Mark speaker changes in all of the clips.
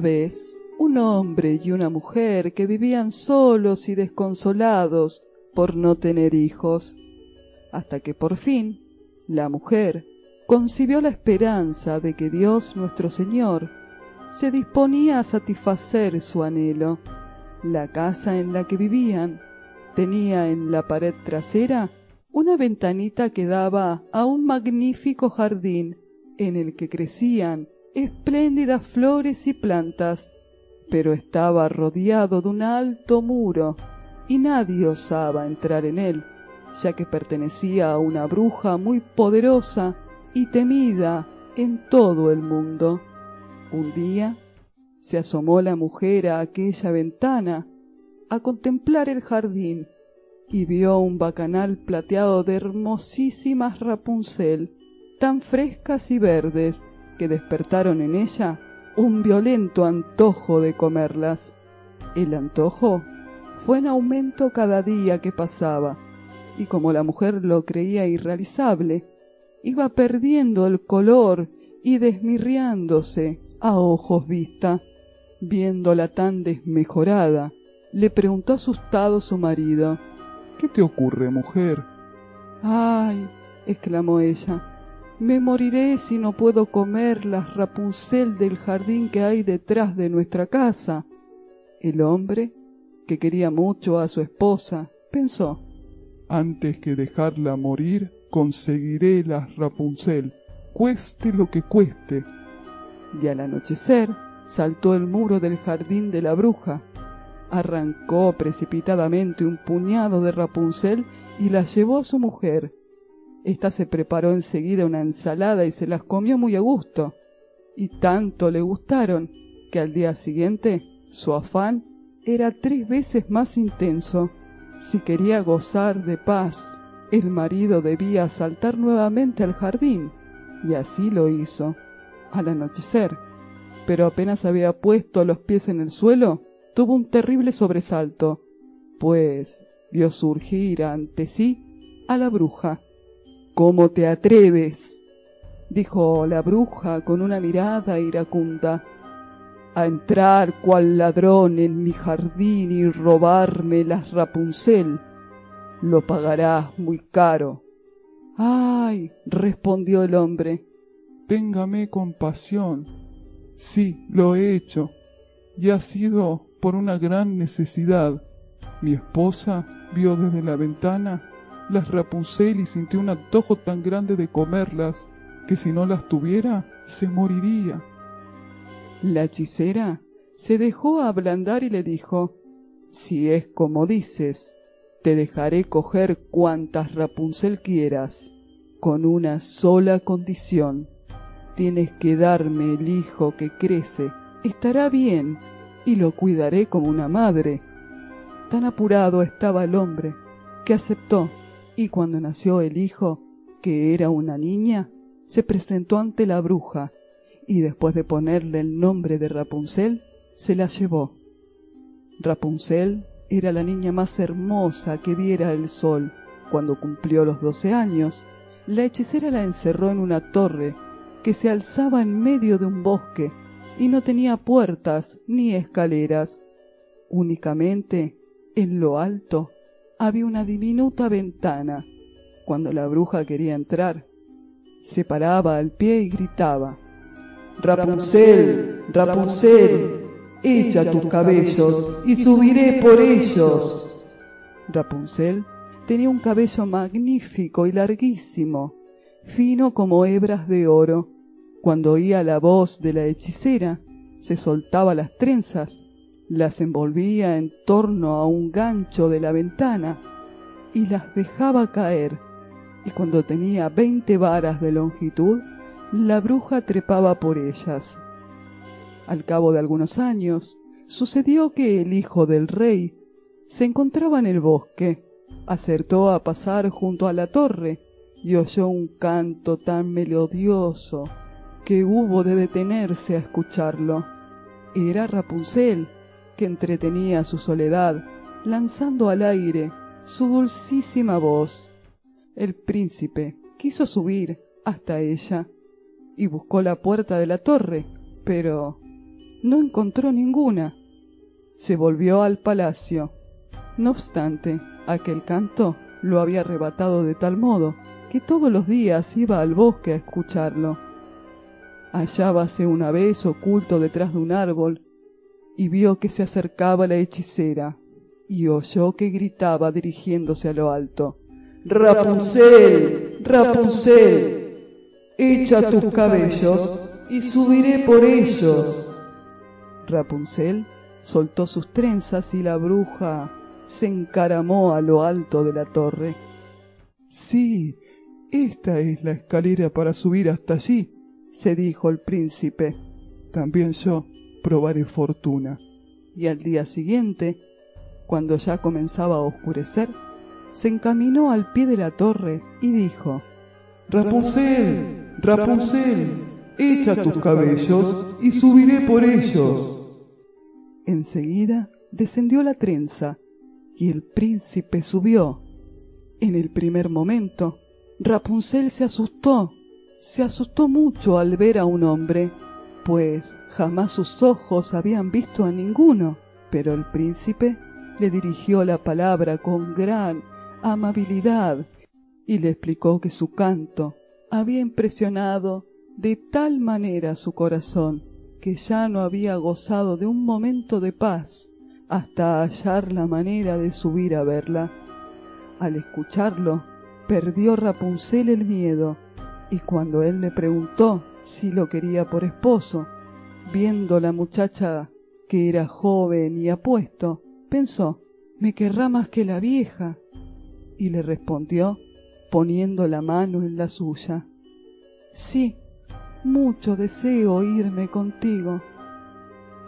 Speaker 1: Vez un hombre y una mujer que vivían solos y desconsolados por no tener hijos, hasta que por fin la mujer concibió la esperanza de que Dios nuestro Señor se disponía a satisfacer su anhelo. La casa en la que vivían tenía en la pared trasera una ventanita que daba a un magnífico jardín en el que crecían espléndidas flores y plantas, pero estaba rodeado de un alto muro y nadie osaba entrar en él, ya que pertenecía a una bruja muy poderosa y temida en todo el mundo. Un día se asomó la mujer a aquella ventana a contemplar el jardín y vio un bacanal plateado de hermosísimas Rapunzel, tan frescas y verdes que despertaron en ella un violento antojo de comerlas. El antojo fue en aumento cada día que pasaba, y como la mujer lo creía irrealizable, iba perdiendo el color y desmirriándose a ojos vista. Viéndola tan desmejorada, le preguntó asustado su marido.
Speaker 2: ¿Qué te ocurre, mujer?
Speaker 1: Ay, exclamó ella, me moriré si no puedo comer las Rapunzel del jardín que hay detrás de nuestra casa. El hombre, que quería mucho a su esposa, pensó
Speaker 2: Antes que dejarla morir, conseguiré las Rapunzel, cueste lo que cueste.
Speaker 1: Y al anochecer saltó el muro del jardín de la bruja, arrancó precipitadamente un puñado de Rapunzel y las llevó a su mujer, esta se preparó enseguida una ensalada y se las comió muy a gusto, y tanto le gustaron que al día siguiente su afán era tres veces más intenso. Si quería gozar de paz, el marido debía saltar nuevamente al jardín, y así lo hizo, al anochecer. Pero apenas había puesto los pies en el suelo, tuvo un terrible sobresalto, pues vio surgir ante sí a la bruja ¿Cómo te atreves? dijo la bruja con una mirada iracunda, a entrar cual ladrón en mi jardín y robarme las Rapunzel. Lo pagarás muy caro. Ay, respondió el hombre.
Speaker 2: Téngame compasión. Sí, lo he hecho, y ha sido por una gran necesidad. Mi esposa vio desde la ventana las Rapunzel y sintió un antojo tan grande de comerlas que si no las tuviera se moriría.
Speaker 1: La hechicera se dejó ablandar y le dijo Si es como dices, te dejaré coger cuantas Rapunzel quieras, con una sola condición. Tienes que darme el hijo que crece, estará bien, y lo cuidaré como una madre. Tan apurado estaba el hombre, que aceptó y cuando nació el hijo, que era una niña, se presentó ante la bruja, y después de ponerle el nombre de Rapunzel, se la llevó. Rapunzel era la niña más hermosa que viera el sol. Cuando cumplió los doce años, la hechicera la encerró en una torre que se alzaba en medio de un bosque y no tenía puertas ni escaleras. Únicamente, en lo alto, había una diminuta ventana. Cuando la bruja quería entrar, se paraba al pie y gritaba, Rapunzel, Rapunzel, echa tus cabellos y subiré por ellos. Rapunzel tenía un cabello magnífico y larguísimo, fino como hebras de oro. Cuando oía la voz de la hechicera, se soltaba las trenzas, las envolvía en torno a un gancho de la ventana y las dejaba caer. Y cuando tenía veinte varas de longitud, la bruja trepaba por ellas. Al cabo de algunos años, sucedió que el hijo del rey se encontraba en el bosque, acertó a pasar junto a la torre y oyó un canto tan melodioso que hubo de detenerse a escucharlo. Era Rapunzel, entretenía su soledad, lanzando al aire su dulcísima voz. El príncipe quiso subir hasta ella y buscó la puerta de la torre, pero no encontró ninguna. Se volvió al palacio. No obstante, aquel canto lo había arrebatado de tal modo que todos los días iba al bosque a escucharlo. Hallábase una vez oculto detrás de un árbol y vio que se acercaba la hechicera y oyó que gritaba dirigiéndose a lo alto. Rapunzel, Rapunzel, echa tus cabellos y subiré por ellos. Rapunzel soltó sus trenzas y la bruja se encaramó a lo alto de la torre.
Speaker 2: Sí, esta es la escalera para subir hasta allí, se dijo el príncipe. También yo probaré fortuna.
Speaker 1: Y al día siguiente, cuando ya comenzaba a oscurecer, se encaminó al pie de la torre y dijo
Speaker 2: Rapunzel, Rapunzel, echa tus cabellos y subiré por ellos.
Speaker 1: Enseguida descendió la trenza y el príncipe subió. En el primer momento, Rapunzel se asustó, se asustó mucho al ver a un hombre, pues jamás sus ojos habían visto a ninguno, pero el príncipe le dirigió la palabra con gran amabilidad y le explicó que su canto había impresionado de tal manera su corazón que ya no había gozado de un momento de paz hasta hallar la manera de subir a verla. Al escucharlo, perdió Rapunzel el miedo, y cuando él le preguntó si lo quería por esposo, viendo la muchacha que era joven y apuesto, pensó, me querrá más que la vieja, y le respondió, poniendo la mano en la suya. Sí, mucho deseo irme contigo,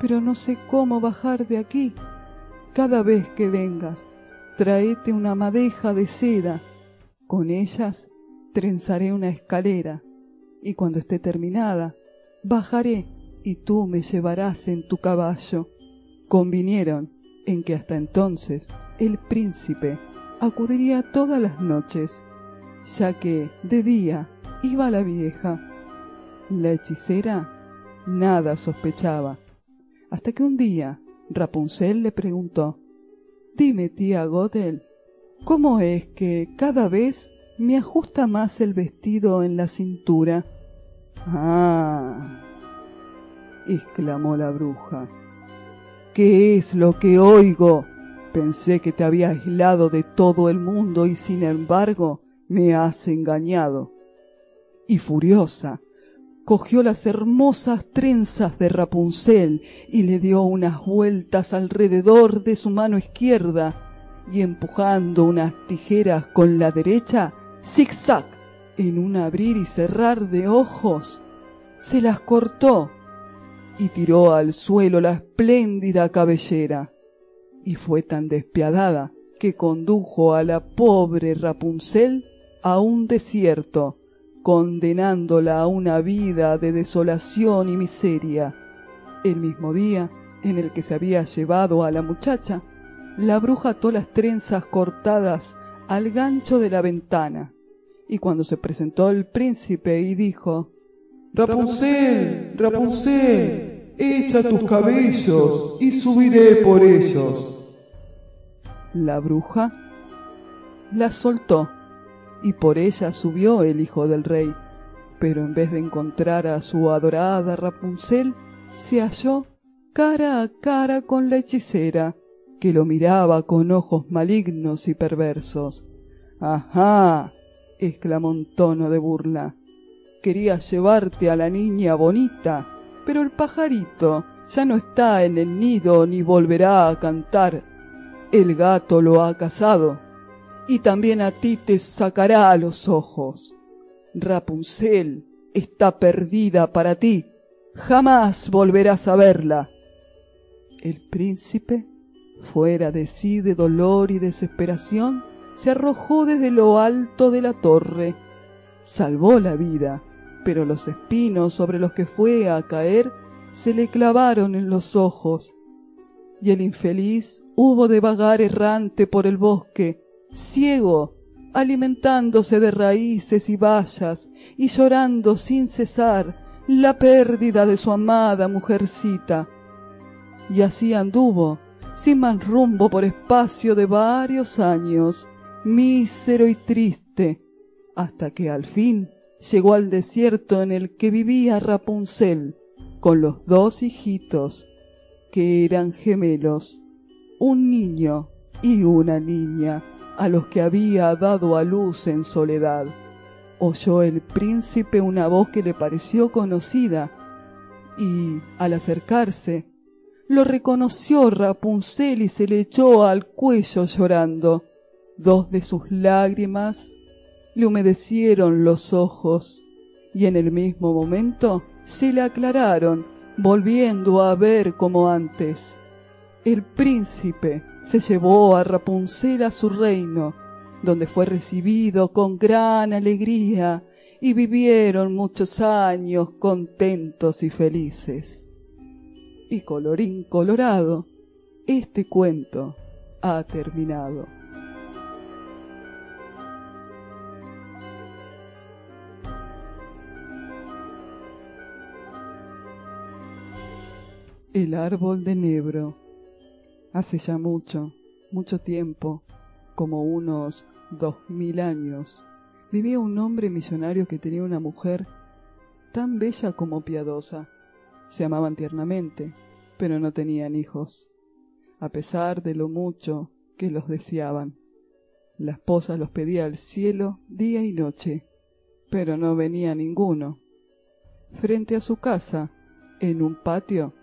Speaker 1: pero no sé cómo bajar de aquí. Cada vez que vengas, tráete una madeja de seda. Con ellas trenzaré una escalera, y cuando esté terminada, bajaré y tú me llevarás en tu caballo. Convinieron en que hasta entonces el príncipe acudiría todas las noches, ya que de día iba la vieja la hechicera nada sospechaba, hasta que un día Rapunzel le preguntó Dime, tía Gothel, ¿cómo es que cada vez me ajusta más el vestido en la cintura? Ah, exclamó la bruja. ¿Qué es lo que oigo? Pensé que te había aislado de todo el mundo y sin embargo me has engañado. Y furiosa, cogió las hermosas trenzas de Rapunzel y le dio unas vueltas alrededor de su mano izquierda y empujando unas tijeras con la derecha, zig-zag, en un abrir y cerrar de ojos, se las cortó y tiró al suelo la espléndida cabellera. Y fue tan despiadada que condujo a la pobre Rapunzel a un desierto condenándola a una vida de desolación y miseria. El mismo día en el que se había llevado a la muchacha, la bruja ató las trenzas cortadas al gancho de la ventana, y cuando se presentó el príncipe y dijo
Speaker 2: Rapunzel, Rapunzel, echa tus cabellos y subiré por ellos.
Speaker 1: La bruja la soltó y por ella subió el hijo del rey. Pero en vez de encontrar a su adorada Rapunzel, se halló cara a cara con la hechicera, que lo miraba con ojos malignos y perversos. Ajá, exclamó en tono de burla. Quería llevarte a la niña bonita, pero el pajarito ya no está en el nido ni volverá a cantar. El gato lo ha cazado y también a ti te sacará a los ojos. Rapunzel está perdida para ti, jamás volverás a verla. El príncipe, fuera de sí de dolor y desesperación, se arrojó desde lo alto de la torre. Salvó la vida, pero los espinos sobre los que fue a caer se le clavaron en los ojos, y el infeliz hubo de vagar errante por el bosque, ciego, alimentándose de raíces y bayas, y llorando sin cesar la pérdida de su amada mujercita. Y así anduvo, sin más rumbo por espacio de varios años, mísero y triste, hasta que al fin llegó al desierto en el que vivía Rapunzel, con los dos hijitos, que eran gemelos, un niño y una niña, a los que había dado a luz en soledad. Oyó el príncipe una voz que le pareció conocida, y, al acercarse, lo reconoció Rapunzel y se le echó al cuello llorando. Dos de sus lágrimas le humedecieron los ojos, y en el mismo momento se le aclararon, volviendo a ver como antes. El príncipe se llevó a Rapunzel a su reino, donde fue recibido con gran alegría y vivieron muchos años contentos y felices. Y colorín colorado, este cuento ha terminado. El árbol de Nebro. Hace ya mucho, mucho tiempo, como unos dos mil años, vivía un hombre millonario que tenía una mujer tan bella como piadosa. Se amaban tiernamente, pero no tenían hijos, a pesar de lo mucho que los deseaban. La esposa los pedía al cielo día y noche, pero no venía ninguno. Frente a su casa, en un patio,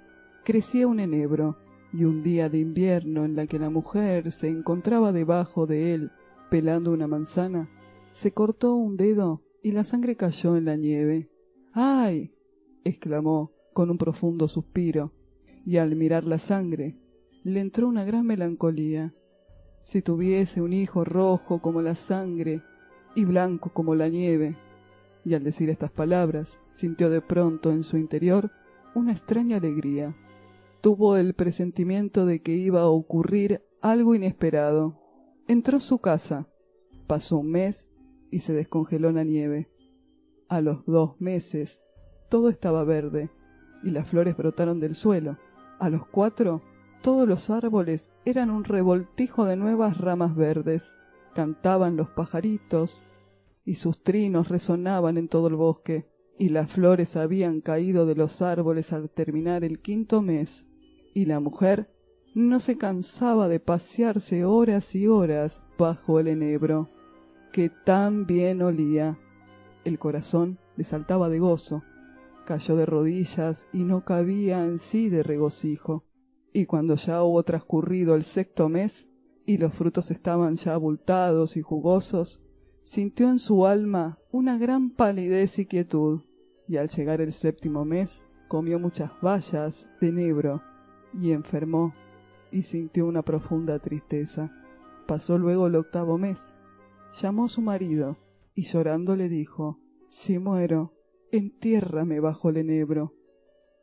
Speaker 1: crecía un enebro, y un día de invierno en la que la mujer se encontraba debajo de él pelando una manzana, se cortó un dedo y la sangre cayó en la nieve. ¡Ay! exclamó con un profundo suspiro, y al mirar la sangre le entró una gran melancolía. Si tuviese un hijo rojo como la sangre y blanco como la nieve, y al decir estas palabras sintió de pronto en su interior una extraña alegría tuvo el presentimiento de que iba a ocurrir algo inesperado. Entró su casa, pasó un mes y se descongeló la nieve. A los dos meses todo estaba verde y las flores brotaron del suelo. A los cuatro todos los árboles eran un revoltijo de nuevas ramas verdes. Cantaban los pajaritos y sus trinos resonaban en todo el bosque y las flores habían caído de los árboles al terminar el quinto mes y la mujer no se cansaba de pasearse horas y horas bajo el enebro, que tan bien olía. El corazón le saltaba de gozo, cayó de rodillas y no cabía en sí de regocijo. Y cuando ya hubo transcurrido el sexto mes y los frutos estaban ya abultados y jugosos, sintió en su alma una gran palidez y quietud, y al llegar el séptimo mes comió muchas bayas de enebro y enfermó y sintió una profunda tristeza. Pasó luego el octavo mes. Llamó a su marido y llorando le dijo, Si muero, entiérrame bajo el enebro.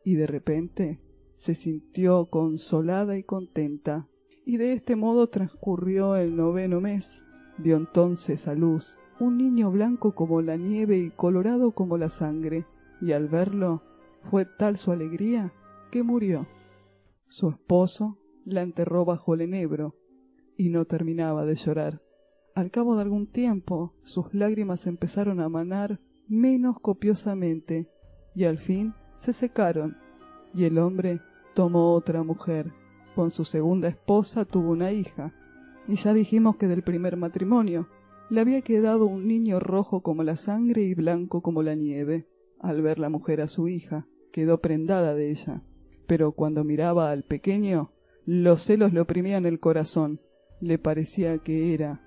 Speaker 1: Y de repente se sintió consolada y contenta, y de este modo transcurrió el noveno mes. Dio entonces a luz un niño blanco como la nieve y colorado como la sangre, y al verlo fue tal su alegría que murió. Su esposo la enterró bajo el enebro y no terminaba de llorar. Al cabo de algún tiempo sus lágrimas empezaron a manar menos copiosamente y al fin se secaron y el hombre tomó otra mujer. Con su segunda esposa tuvo una hija. Y ya dijimos que del primer matrimonio le había quedado un niño rojo como la sangre y blanco como la nieve. Al ver la mujer a su hija, quedó prendada de ella. Pero cuando miraba al pequeño, los celos le oprimían el corazón. Le parecía que era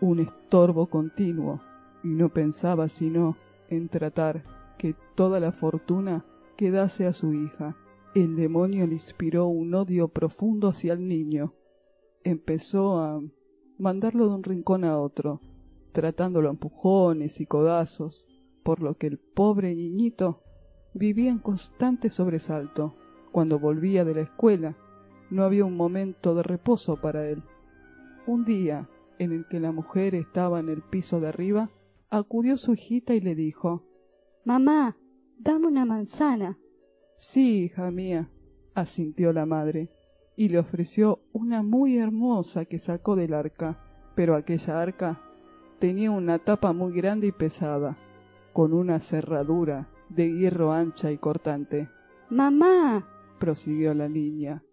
Speaker 1: un estorbo continuo y no pensaba sino tratar que toda la fortuna quedase a su hija. El demonio le inspiró un odio profundo hacia el niño. Empezó a mandarlo de un rincón a otro, tratándolo a empujones y codazos, por lo que el pobre niñito vivía en constante sobresalto. Cuando volvía de la escuela, no había un momento de reposo para él. Un día, en el que la mujer estaba en el piso de arriba, acudió su hijita y le dijo
Speaker 3: Mamá, dame una manzana.
Speaker 1: Sí, hija mía, asintió la madre, y le ofreció una muy hermosa que sacó del arca, pero aquella arca tenía una tapa muy grande y pesada, con una cerradura de hierro ancha y cortante.
Speaker 3: Mamá,
Speaker 1: prosiguió la niña,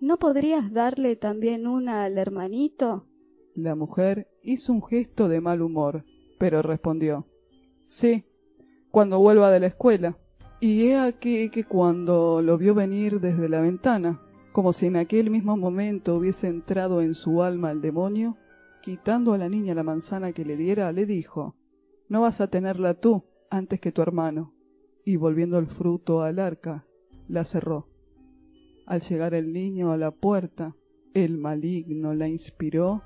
Speaker 3: ¿no podrías darle también una al hermanito?
Speaker 1: La mujer hizo un gesto de mal humor, pero respondió Sí, cuando vuelva de la escuela. Y he aquí que cuando lo vio venir desde la ventana, como si en aquel mismo momento hubiese entrado en su alma el demonio, quitando a la niña la manzana que le diera, le dijo No vas a tenerla tú antes que tu hermano. Y volviendo el fruto al arca, la cerró. Al llegar el niño a la puerta, el maligno la inspiró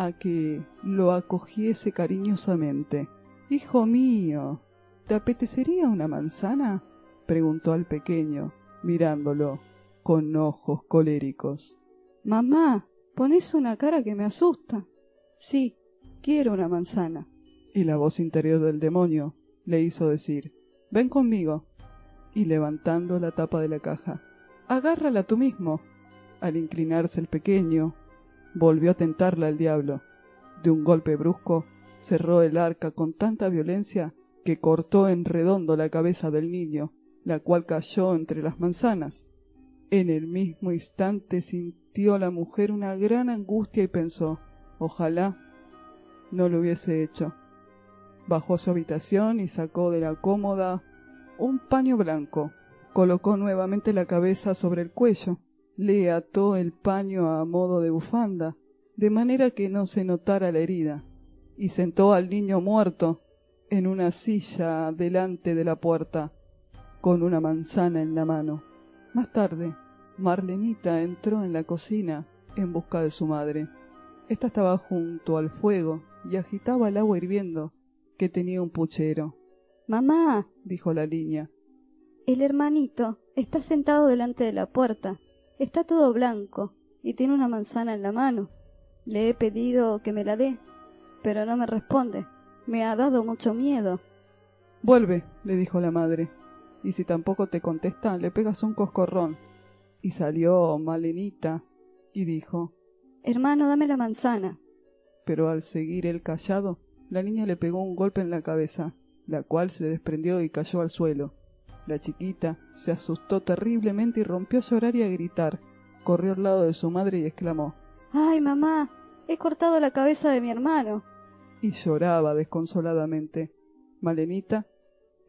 Speaker 1: a que lo acogiese cariñosamente. Hijo mío, ¿te apetecería una manzana? preguntó al pequeño, mirándolo con ojos coléricos.
Speaker 3: Mamá, pones una cara que me asusta. Sí, quiero una manzana.
Speaker 1: Y la voz interior del demonio le hizo decir Ven conmigo. Y levantando la tapa de la caja, agárrala tú mismo. Al inclinarse el pequeño, volvió a tentarla al diablo. De un golpe brusco, cerró el arca con tanta violencia que cortó en redondo la cabeza del niño, la cual cayó entre las manzanas. En el mismo instante sintió la mujer una gran angustia y pensó ojalá no lo hubiese hecho. Bajó a su habitación y sacó de la cómoda un paño blanco. Colocó nuevamente la cabeza sobre el cuello. Le ató el paño a modo de bufanda, de manera que no se notara la herida, y sentó al niño muerto en una silla delante de la puerta, con una manzana en la mano. Más tarde, Marlenita entró en la cocina en busca de su madre. Esta estaba junto al fuego y agitaba el agua hirviendo que tenía un puchero.
Speaker 3: Mamá,
Speaker 1: dijo la niña,
Speaker 3: el hermanito está sentado delante de la puerta. Está todo blanco y tiene una manzana en la mano. Le he pedido que me la dé, pero no me responde. Me ha dado mucho miedo.
Speaker 1: Vuelve, le dijo la madre, y si tampoco te contesta, le pegas un coscorrón. Y salió Malenita y dijo
Speaker 3: Hermano, dame la manzana.
Speaker 1: Pero al seguir él callado, la niña le pegó un golpe en la cabeza, la cual se desprendió y cayó al suelo. La chiquita se asustó terriblemente y rompió a llorar y a gritar. Corrió al lado de su madre y exclamó
Speaker 3: Ay, mamá, he cortado la cabeza de mi hermano.
Speaker 1: Y lloraba desconsoladamente. Malenita,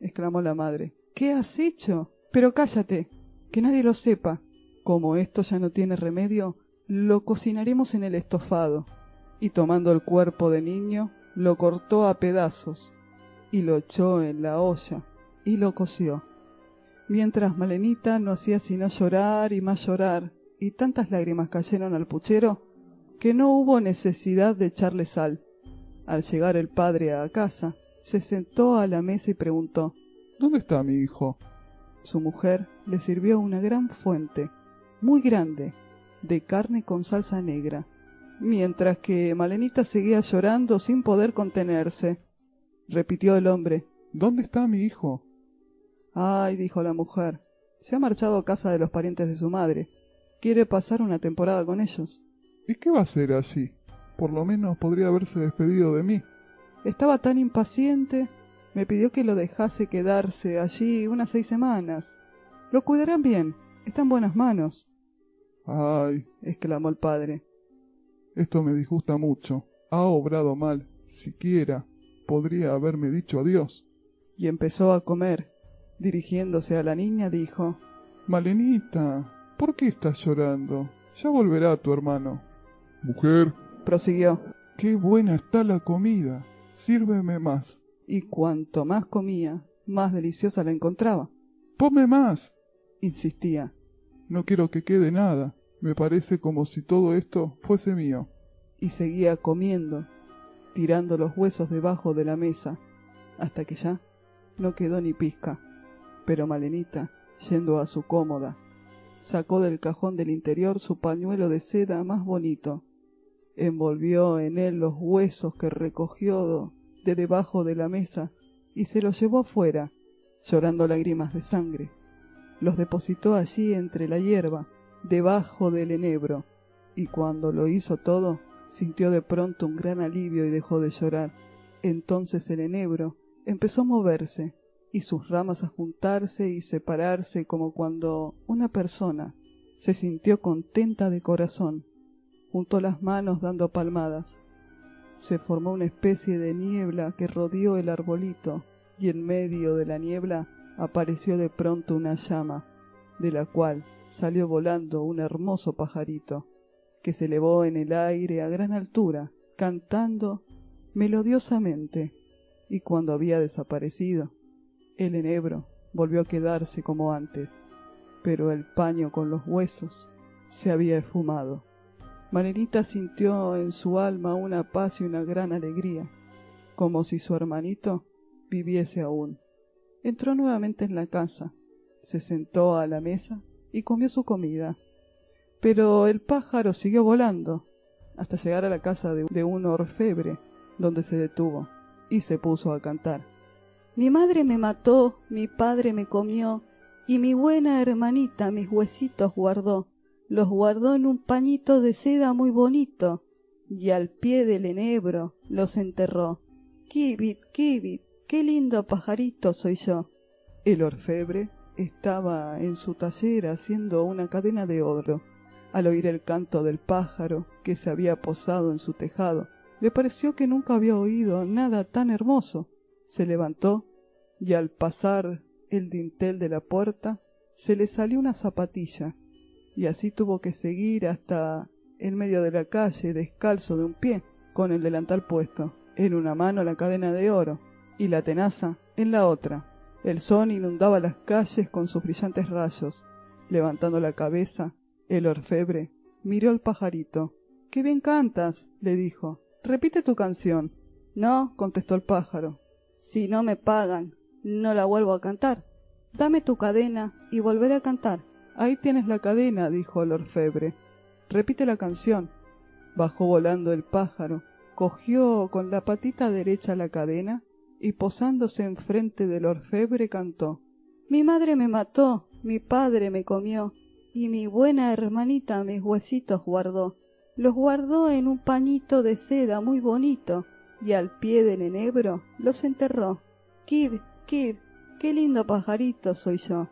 Speaker 1: exclamó la madre, ¿qué has hecho? Pero cállate, que nadie lo sepa. Como esto ya no tiene remedio, lo cocinaremos en el estofado. Y tomando el cuerpo de niño, lo cortó a pedazos y lo echó en la olla y lo coció. Mientras Malenita no hacía sino llorar y más llorar, y tantas lágrimas cayeron al puchero que no hubo necesidad de echarle sal. Al llegar el padre a casa, se sentó a la mesa y preguntó
Speaker 2: ¿Dónde está mi hijo?
Speaker 1: Su mujer le sirvió una gran fuente, muy grande, de carne con salsa negra, mientras que Malenita seguía llorando sin poder contenerse. Repitió el hombre
Speaker 2: ¿Dónde está mi hijo?
Speaker 1: Ay, dijo la mujer, se ha marchado a casa de los parientes de su madre. Quiere pasar una temporada con ellos.
Speaker 2: ¿Y qué va a hacer allí? Por lo menos podría haberse despedido de mí.
Speaker 1: Estaba tan impaciente. Me pidió que lo dejase quedarse allí unas seis semanas. Lo cuidarán bien. Está en buenas manos.
Speaker 2: Ay,
Speaker 1: exclamó el padre.
Speaker 2: Esto me disgusta mucho. Ha obrado mal. siquiera podría haberme dicho adiós.
Speaker 1: Y empezó a comer. Dirigiéndose a la niña dijo
Speaker 2: Malenita, ¿por qué estás llorando? Ya volverá tu hermano. Mujer,
Speaker 1: prosiguió,
Speaker 2: qué buena está la comida. Sírveme más.
Speaker 1: y cuanto más comía, más deliciosa la encontraba.
Speaker 2: Ponme más.
Speaker 1: Insistía,
Speaker 2: No quiero que quede nada. Me parece como si todo esto fuese mío.
Speaker 1: y seguía comiendo, tirando los huesos debajo de la mesa, hasta que ya no quedó ni pizca. Pero Malenita, yendo a su cómoda, sacó del cajón del interior su pañuelo de seda más bonito, envolvió en él los huesos que recogió de debajo de la mesa y se los llevó afuera, llorando lágrimas de sangre. Los depositó allí entre la hierba, debajo del enebro, y cuando lo hizo todo, sintió de pronto un gran alivio y dejó de llorar. Entonces el enebro empezó a moverse y sus ramas a juntarse y separarse como cuando una persona se sintió contenta de corazón. Juntó las manos dando palmadas. Se formó una especie de niebla que rodeó el arbolito y en medio de la niebla apareció de pronto una llama, de la cual salió volando un hermoso pajarito que se elevó en el aire a gran altura, cantando melodiosamente, y cuando había desaparecido, el enebro volvió a quedarse como antes, pero el paño con los huesos se había esfumado. Malenita sintió en su alma una paz y una gran alegría, como si su hermanito viviese aún. Entró nuevamente en la casa, se sentó a la mesa y comió su comida. Pero el pájaro siguió volando hasta llegar a la casa de un orfebre, donde se detuvo y se puso a cantar.
Speaker 3: Mi madre me mató, mi padre me comió, y mi buena hermanita mis huesitos guardó. Los guardó en un pañito de seda muy bonito, y al pie del enebro los enterró. Kibit, kibit, qué lindo pajarito soy yo.
Speaker 1: El orfebre estaba en su taller haciendo una cadena de oro. Al oír el canto del pájaro que se había posado en su tejado, le pareció que nunca había oído nada tan hermoso. Se levantó y al pasar el dintel de la puerta se le salió una zapatilla y así tuvo que seguir hasta en medio de la calle descalzo de un pie, con el delantal puesto, en una mano la cadena de oro y la tenaza en la otra. El sol inundaba las calles con sus brillantes rayos. Levantando la cabeza, el orfebre miró al pajarito. ¡Qué bien cantas! le dijo. Repite tu canción. No, contestó el pájaro.
Speaker 3: Si no me pagan, no la vuelvo a cantar. Dame tu cadena y volveré a cantar.
Speaker 1: Ahí tienes la cadena, dijo el orfebre. Repite la canción. Bajó volando el pájaro, cogió con la patita derecha la cadena y posándose enfrente del orfebre cantó.
Speaker 3: Mi madre me mató, mi padre me comió, y mi buena hermanita mis huesitos guardó. Los guardó en un pañito de seda muy bonito, y al pie del enebro los enterró. Kib, Kib, qué lindo pajarito soy yo.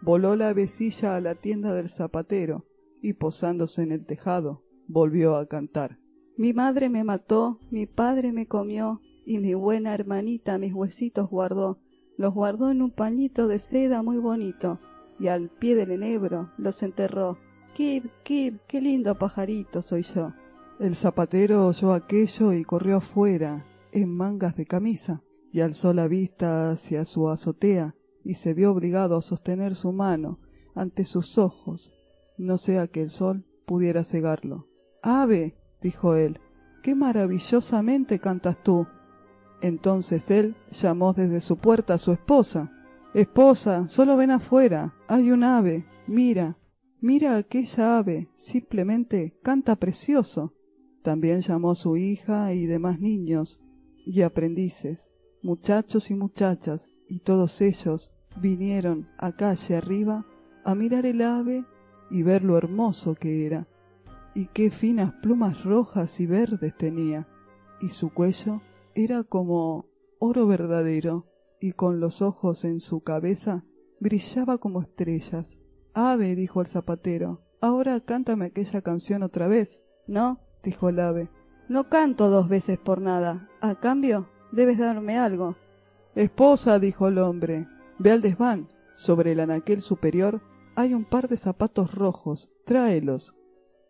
Speaker 1: Voló la avecilla a la tienda del zapatero y posándose en el tejado volvió a cantar.
Speaker 3: Mi madre me mató, mi padre me comió, y mi buena hermanita mis huesitos guardó. Los guardó en un pañito de seda muy bonito, y al pie del enebro los enterró. Kib, Kib, qué lindo pajarito soy yo.
Speaker 1: El zapatero oyó aquello y corrió afuera, en mangas de camisa, y alzó la vista hacia su azotea, y se vio obligado a sostener su mano ante sus ojos, no sea que el sol pudiera cegarlo. Ave, dijo él, qué maravillosamente cantas tú. Entonces él llamó desde su puerta a su esposa. Esposa, solo ven afuera, hay un ave, mira, mira aquella ave, simplemente canta precioso. También llamó su hija y demás niños y aprendices, muchachos y muchachas, y todos ellos vinieron a calle arriba a mirar el ave y ver lo hermoso que era, y qué finas plumas rojas y verdes tenía, y su cuello era como oro verdadero, y con los ojos en su cabeza brillaba como estrellas. Ave, dijo el zapatero, ahora cántame aquella canción otra vez. No, dijo el ave,
Speaker 3: No canto dos veces por nada. A cambio, debes darme algo.
Speaker 1: Esposa, dijo el hombre, ve al desván. Sobre el anaquel superior hay un par de zapatos rojos. Tráelos.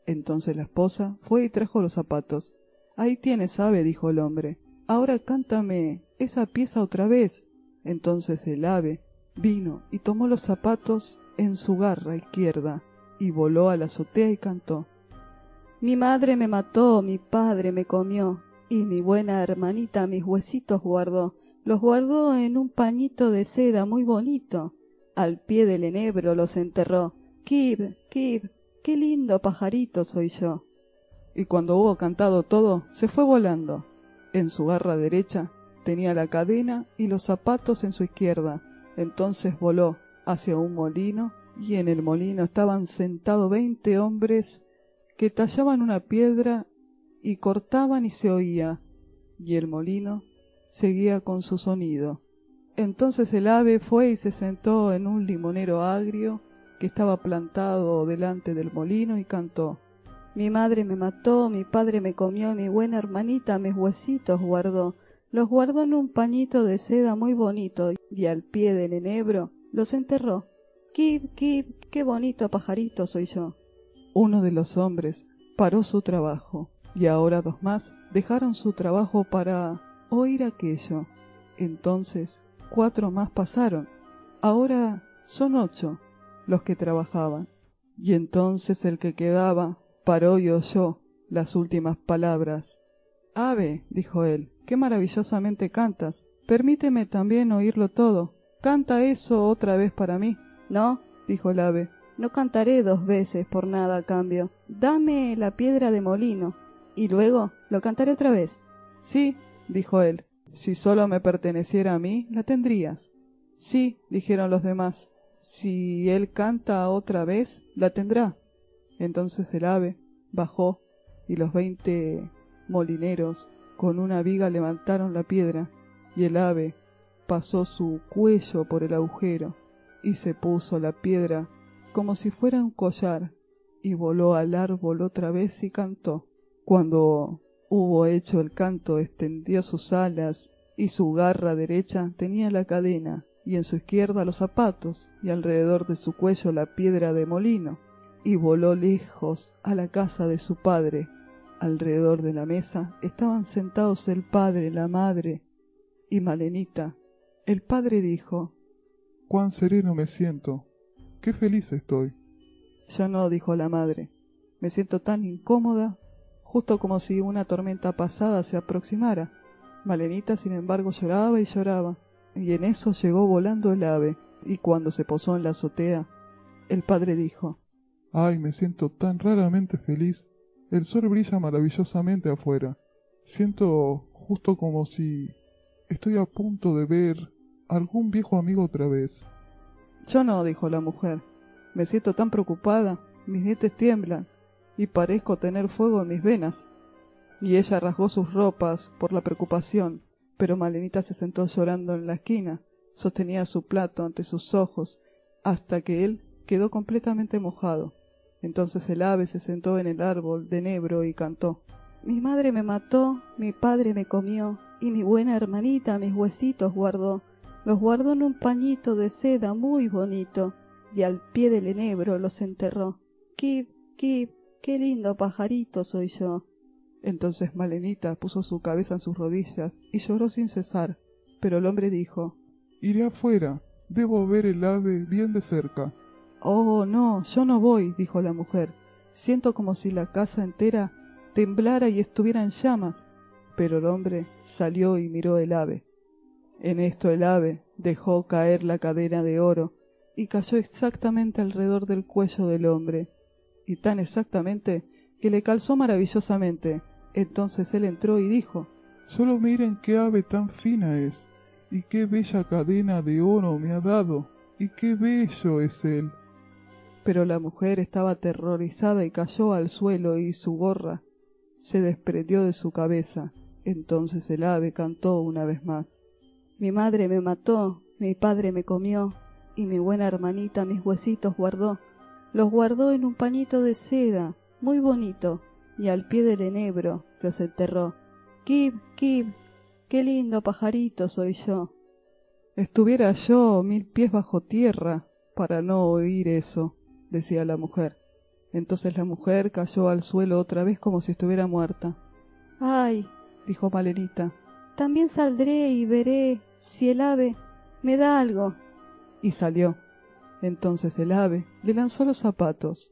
Speaker 1: Entonces la esposa fue y trajo los zapatos. Ahí tienes, ave, dijo el hombre. Ahora cántame esa pieza otra vez. Entonces el ave vino y tomó los zapatos en su garra izquierda y voló a la azotea y cantó.
Speaker 3: Mi madre me mató, mi padre me comió, y mi buena hermanita mis huesitos guardó. Los guardó en un pañito de seda muy bonito. Al pie del enebro los enterró. Kib, Kib, qué lindo pajarito soy yo.
Speaker 1: Y cuando hubo cantado todo, se fue volando. En su garra derecha tenía la cadena y los zapatos en su izquierda. Entonces voló hacia un molino y en el molino estaban sentados veinte hombres que tallaban una piedra y cortaban y se oía, y el molino seguía con su sonido. Entonces el ave fue y se sentó en un limonero agrio que estaba plantado delante del molino y cantó.
Speaker 3: Mi madre me mató, mi padre me comió, mi buena hermanita mis huesitos guardó. Los guardó en un pañito de seda muy bonito y al pie del enebro los enterró. Kip, kip, qué bonito pajarito soy yo.
Speaker 1: Uno de los hombres paró su trabajo y ahora dos más dejaron su trabajo para oír aquello. Entonces cuatro más pasaron. Ahora son ocho los que trabajaban. Y entonces el que quedaba paró y oyó las últimas palabras. Ave, dijo él, qué maravillosamente cantas. Permíteme también oírlo todo. Canta eso otra vez para mí.
Speaker 3: No, dijo el ave, no cantaré dos veces por nada a cambio. Dame la piedra de molino, y luego lo cantaré otra vez.
Speaker 1: Sí, dijo él, si solo me perteneciera a mí, la tendrías. Sí, dijeron los demás, si él canta otra vez, la tendrá. Entonces el ave bajó y los veinte molineros con una viga levantaron la piedra y el ave pasó su cuello por el agujero y se puso la piedra como si fuera un collar y voló al árbol otra vez y cantó. Cuando hubo hecho el canto extendió sus alas y su garra derecha tenía la cadena y en su izquierda los zapatos y alrededor de su cuello la piedra de molino y voló lejos a la casa de su padre. Alrededor de la mesa estaban sentados el padre, la madre y Malenita. El padre dijo
Speaker 2: Cuán sereno me siento. Qué feliz estoy.
Speaker 1: Yo no, dijo la madre. Me siento tan incómoda, justo como si una tormenta pasada se aproximara. Malenita, sin embargo, lloraba y lloraba, y en eso llegó volando el ave, y cuando se posó en la azotea, el padre dijo
Speaker 2: Ay, me siento tan raramente feliz. El sol brilla maravillosamente afuera. Siento justo como si estoy a punto de ver algún viejo amigo otra vez.
Speaker 1: Yo no, dijo la mujer. Me siento tan preocupada, mis dientes tiemblan y parezco tener fuego en mis venas. Y ella rasgó sus ropas por la preocupación, pero Malenita se sentó llorando en la esquina, sostenía su plato ante sus ojos, hasta que él quedó completamente mojado. Entonces el ave se sentó en el árbol de enebro y cantó.
Speaker 3: Mi madre me mató, mi padre me comió, y mi buena hermanita mis huesitos guardó. Los guardó en un pañito de seda muy bonito, y al pie del enebro los enterró. Kip, Kip, qué lindo pajarito soy yo.
Speaker 1: Entonces Malenita puso su cabeza en sus rodillas y lloró sin cesar. Pero el hombre dijo
Speaker 2: Iré afuera. Debo ver el ave bien de cerca.
Speaker 1: Oh, no, yo no voy, dijo la mujer. Siento como si la casa entera temblara y estuviera en llamas. Pero el hombre salió y miró el ave. En esto el ave dejó caer la cadena de oro y cayó exactamente alrededor del cuello del hombre, y tan exactamente que le calzó maravillosamente. Entonces él entró y dijo
Speaker 2: Solo miren qué ave tan fina es, y qué bella cadena de oro me ha dado, y qué bello es él.
Speaker 1: Pero la mujer estaba aterrorizada y cayó al suelo y su gorra se desprendió de su cabeza. Entonces el ave cantó una vez más.
Speaker 3: Mi madre me mató, mi padre me comió, y mi buena hermanita mis huesitos guardó. Los guardó en un pañito de seda, muy bonito, y al pie del enebro los enterró. Kib, Kib, qué lindo pajarito soy yo.
Speaker 1: Estuviera yo mil pies bajo tierra para no oír eso, decía la mujer. Entonces la mujer cayó al suelo otra vez como si estuviera muerta.
Speaker 3: Ay,
Speaker 1: dijo Malenita.
Speaker 3: También saldré y veré si el ave me da algo.
Speaker 1: Y salió. Entonces el ave le lanzó los zapatos,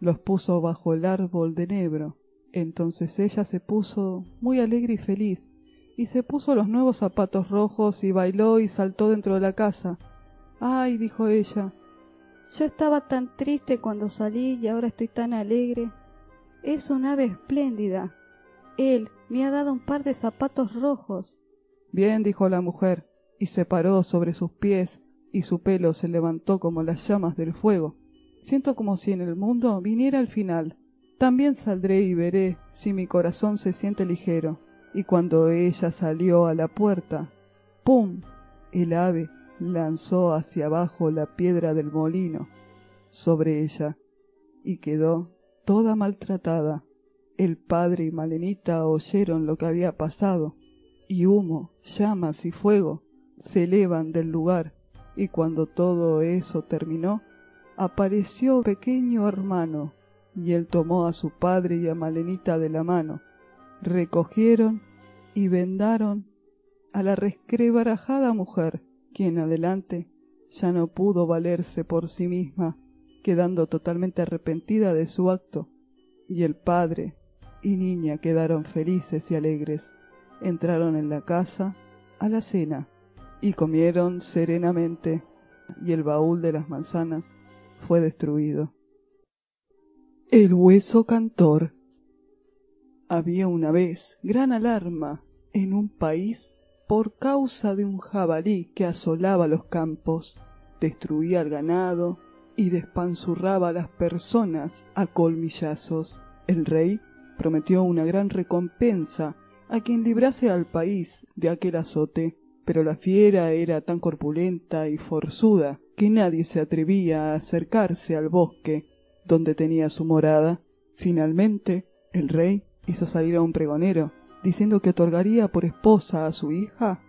Speaker 1: los puso bajo el árbol de nebro. Entonces ella se puso muy alegre y feliz, y se puso los nuevos zapatos rojos y bailó y saltó dentro de la casa. Ay, dijo ella,
Speaker 3: yo estaba tan triste cuando salí y ahora estoy tan alegre. Es un ave espléndida. Él me ha dado un par de zapatos rojos.
Speaker 1: Bien, dijo la mujer, y se paró sobre sus pies, y su pelo se levantó como las llamas del fuego. Siento como si en el mundo viniera el final. También saldré y veré si mi corazón se siente ligero. Y cuando ella salió a la puerta, ¡pum! El ave lanzó hacia abajo la piedra del molino sobre ella y quedó toda maltratada. El padre y Malenita oyeron lo que había pasado, y humo, llamas y fuego se elevan del lugar, y cuando todo eso terminó, apareció pequeño hermano, y él tomó a su padre y a Malenita de la mano, recogieron y vendaron a la rescrebarajada mujer, quien adelante ya no pudo valerse por sí misma, quedando totalmente arrepentida de su acto, y el padre y niña quedaron felices y alegres. Entraron en la casa a la cena y comieron serenamente, y el baúl de las manzanas fue destruido. El hueso cantor. Había una vez gran alarma en un país por causa de un jabalí que asolaba los campos, destruía al ganado y despanzurraba a las personas a colmillazos. El rey prometió una gran recompensa a quien librase al país de aquel azote, pero la fiera era tan corpulenta y forzuda que nadie se atrevía a acercarse al bosque donde tenía su morada. Finalmente, el rey hizo salir a un pregonero, diciendo que otorgaría por esposa a su hija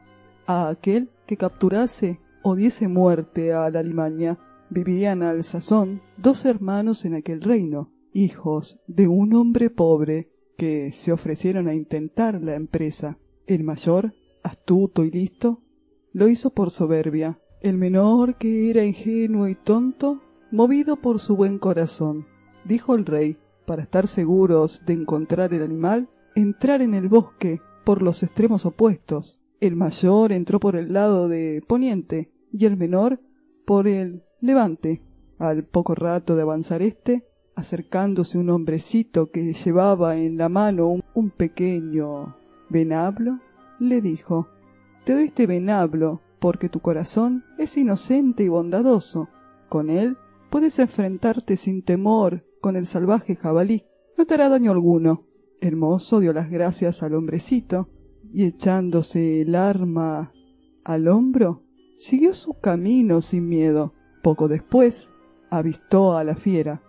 Speaker 1: a aquel que capturase o diese muerte a la alimaña. Vivían al sazón dos hermanos en aquel reino, hijos de un hombre pobre, que se ofrecieron a intentar la empresa. El mayor, astuto y listo, lo hizo por soberbia. El menor, que era ingenuo y tonto, movido por su buen corazón. Dijo el rey, para estar seguros de encontrar el animal, entrar en el bosque por los extremos opuestos. El mayor entró por el lado de poniente y el menor por el levante. Al poco rato de avanzar éste, acercándose un hombrecito que llevaba en la mano un, pequeño venablo, le dijo Te doy este venablo porque tu corazón es inocente y bondadoso. Con él puedes enfrentarte sin temor con el salvaje jabalí. No te hará daño alguno. El mozo dio las gracias al hombrecito y echándose el arma al hombro, siguió su camino sin miedo. Poco después, avistó a la fiera,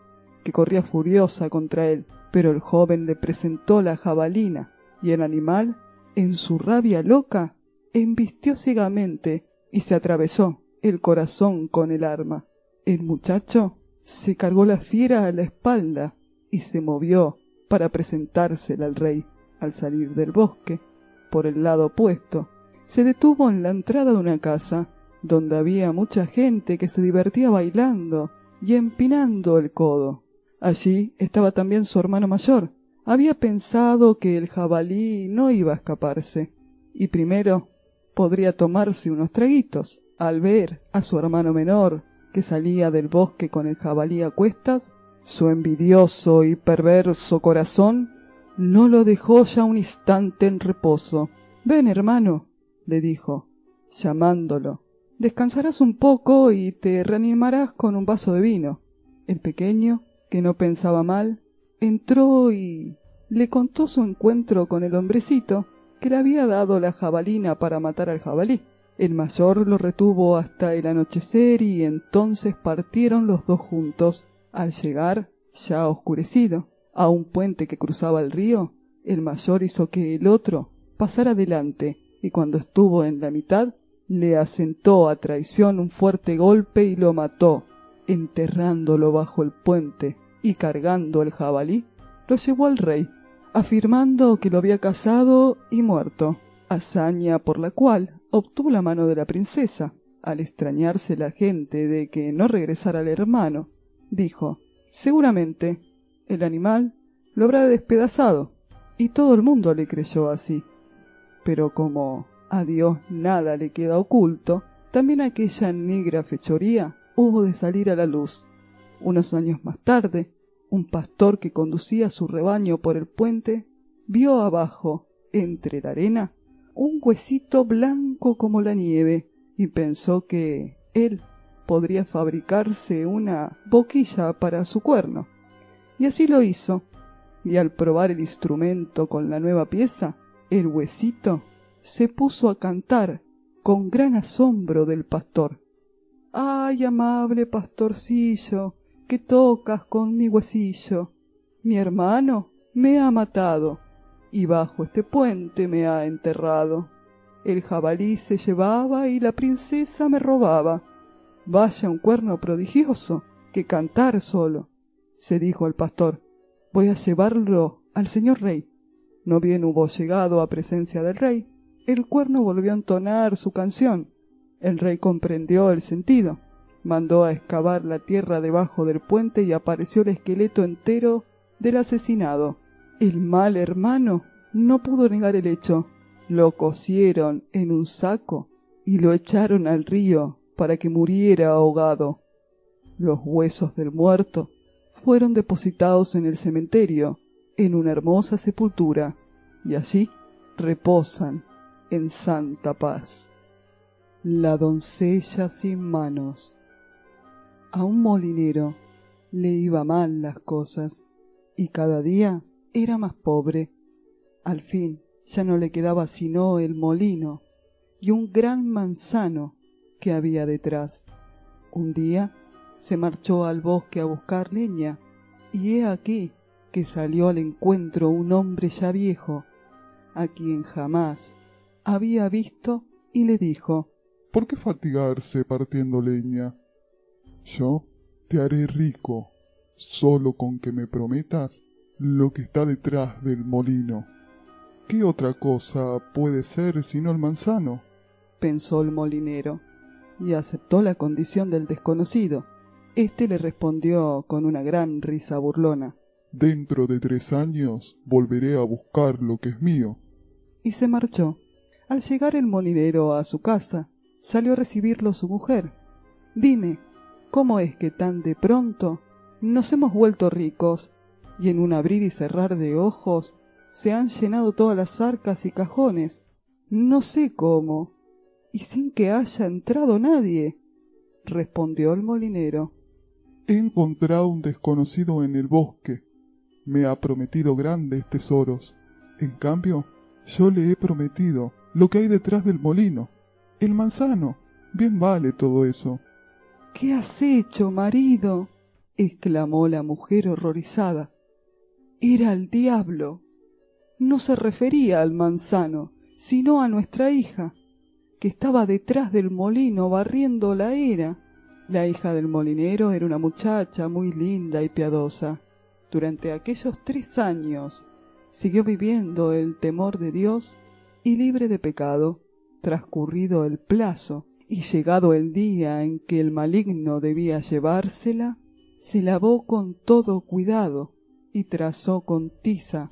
Speaker 1: que corría furiosa contra él, pero el joven le presentó la jabalina, y el animal, en su rabia loca, embistió ciegamente y se atravesó el corazón con el arma. El muchacho se cargó la fiera a la espalda y se movió para presentársela al rey. Al salir del bosque, por el lado opuesto, se detuvo en la entrada de una casa, donde había mucha gente que se divertía bailando y empinando el codo. Allí estaba también su hermano mayor. Había pensado que el jabalí no iba a escaparse, y primero podría tomarse unos traguitos. Al ver a su hermano menor, que salía del bosque con el jabalí a cuestas, su envidioso y perverso corazón no lo dejó ya un instante en reposo. Ven, hermano, le dijo, llamándolo. Descansarás un poco y te reanimarás con un vaso de vino. El pequeño, que no pensaba mal, entró y le contó su encuentro con el hombrecito que le había dado la jabalina para matar al jabalí. El mayor lo retuvo hasta el anochecer y entonces partieron los dos juntos. Al llegar, ya oscurecido, a un puente que cruzaba el río, El mayor hizo que el otro pasara adelante y cuando estuvo en la mitad le asentó a traición un fuerte golpe y lo mató, enterrándolo bajo el puente y cargando el jabalí, lo llevó al rey, afirmando que lo había casado y muerto, hazaña por la cual obtuvo la mano de la princesa. Al extrañarse la gente de que no regresara el hermano, dijo Seguramente el animal lo habrá despedazado, y todo el mundo le creyó así. Pero como a Dios nada le queda oculto, también aquella negra fechoría hubo de salir a la luz. Unos años más tarde, un pastor que conducía su rebaño por el puente vio abajo, entre la arena, un huesito blanco como la nieve y pensó que él podría fabricarse una boquilla para su cuerno. Y así lo hizo, y al probar el instrumento con la nueva pieza, el huesito se puso a cantar con gran asombro del pastor. Ay, amable pastorcillo, que tocas con mi huesillo. Mi hermano me ha matado y bajo este puente me ha enterrado. El jabalí se llevaba y la princesa me robaba. Vaya un cuerno prodigioso que cantar solo. Se dijo el pastor, voy a llevarlo al señor rey. No bien hubo llegado a presencia del rey, el cuerno volvió a entonar su canción. El rey comprendió el sentido. Mandó a excavar la tierra debajo del puente y apareció el esqueleto entero del asesinado. El mal hermano no pudo negar el hecho. Lo cosieron en un saco y lo echaron al río para que muriera ahogado. Los huesos del muerto fueron depositados en el cementerio, en una hermosa sepultura, y allí reposan en santa paz. La doncella sin manos. A un molinero le iba mal las cosas, y cada día era más pobre. Al fin ya no le quedaba sino el molino y un gran manzano que había detrás. Un día se marchó al bosque a buscar leña, y he aquí que salió al encuentro un hombre ya viejo, a quien jamás había visto y le dijo
Speaker 2: ¿Por qué fatigarse partiendo leña? Yo te haré rico, solo con que me prometas lo que está detrás del molino. ¿Qué otra cosa puede ser sino el manzano?
Speaker 1: pensó el molinero, y aceptó la condición del desconocido. Este le respondió con una gran risa burlona.
Speaker 2: Dentro de tres años volveré a buscar lo que es mío.
Speaker 1: Y se marchó. Al llegar el molinero a su casa, salió a recibirlo su mujer. Dime, ¿cómo es que tan de pronto nos hemos vuelto ricos y en un abrir y cerrar de ojos se han llenado todas las arcas y cajones? No sé cómo, y sin que haya entrado nadie, respondió el molinero.
Speaker 2: He encontrado un desconocido en el bosque. Me ha prometido grandes tesoros. En cambio, yo le he prometido lo que hay detrás del molino. El manzano. Bien vale todo eso.
Speaker 1: ¿Qué has hecho, marido? exclamó la mujer horrorizada. Era el diablo. No se refería al manzano, sino a nuestra hija, que estaba detrás del molino barriendo la era. La hija del molinero era una muchacha muy linda y piadosa. Durante aquellos tres años siguió viviendo el temor de Dios y libre de pecado. Transcurrido el plazo y llegado el día en que el maligno debía llevársela, se lavó con todo cuidado y trazó con tiza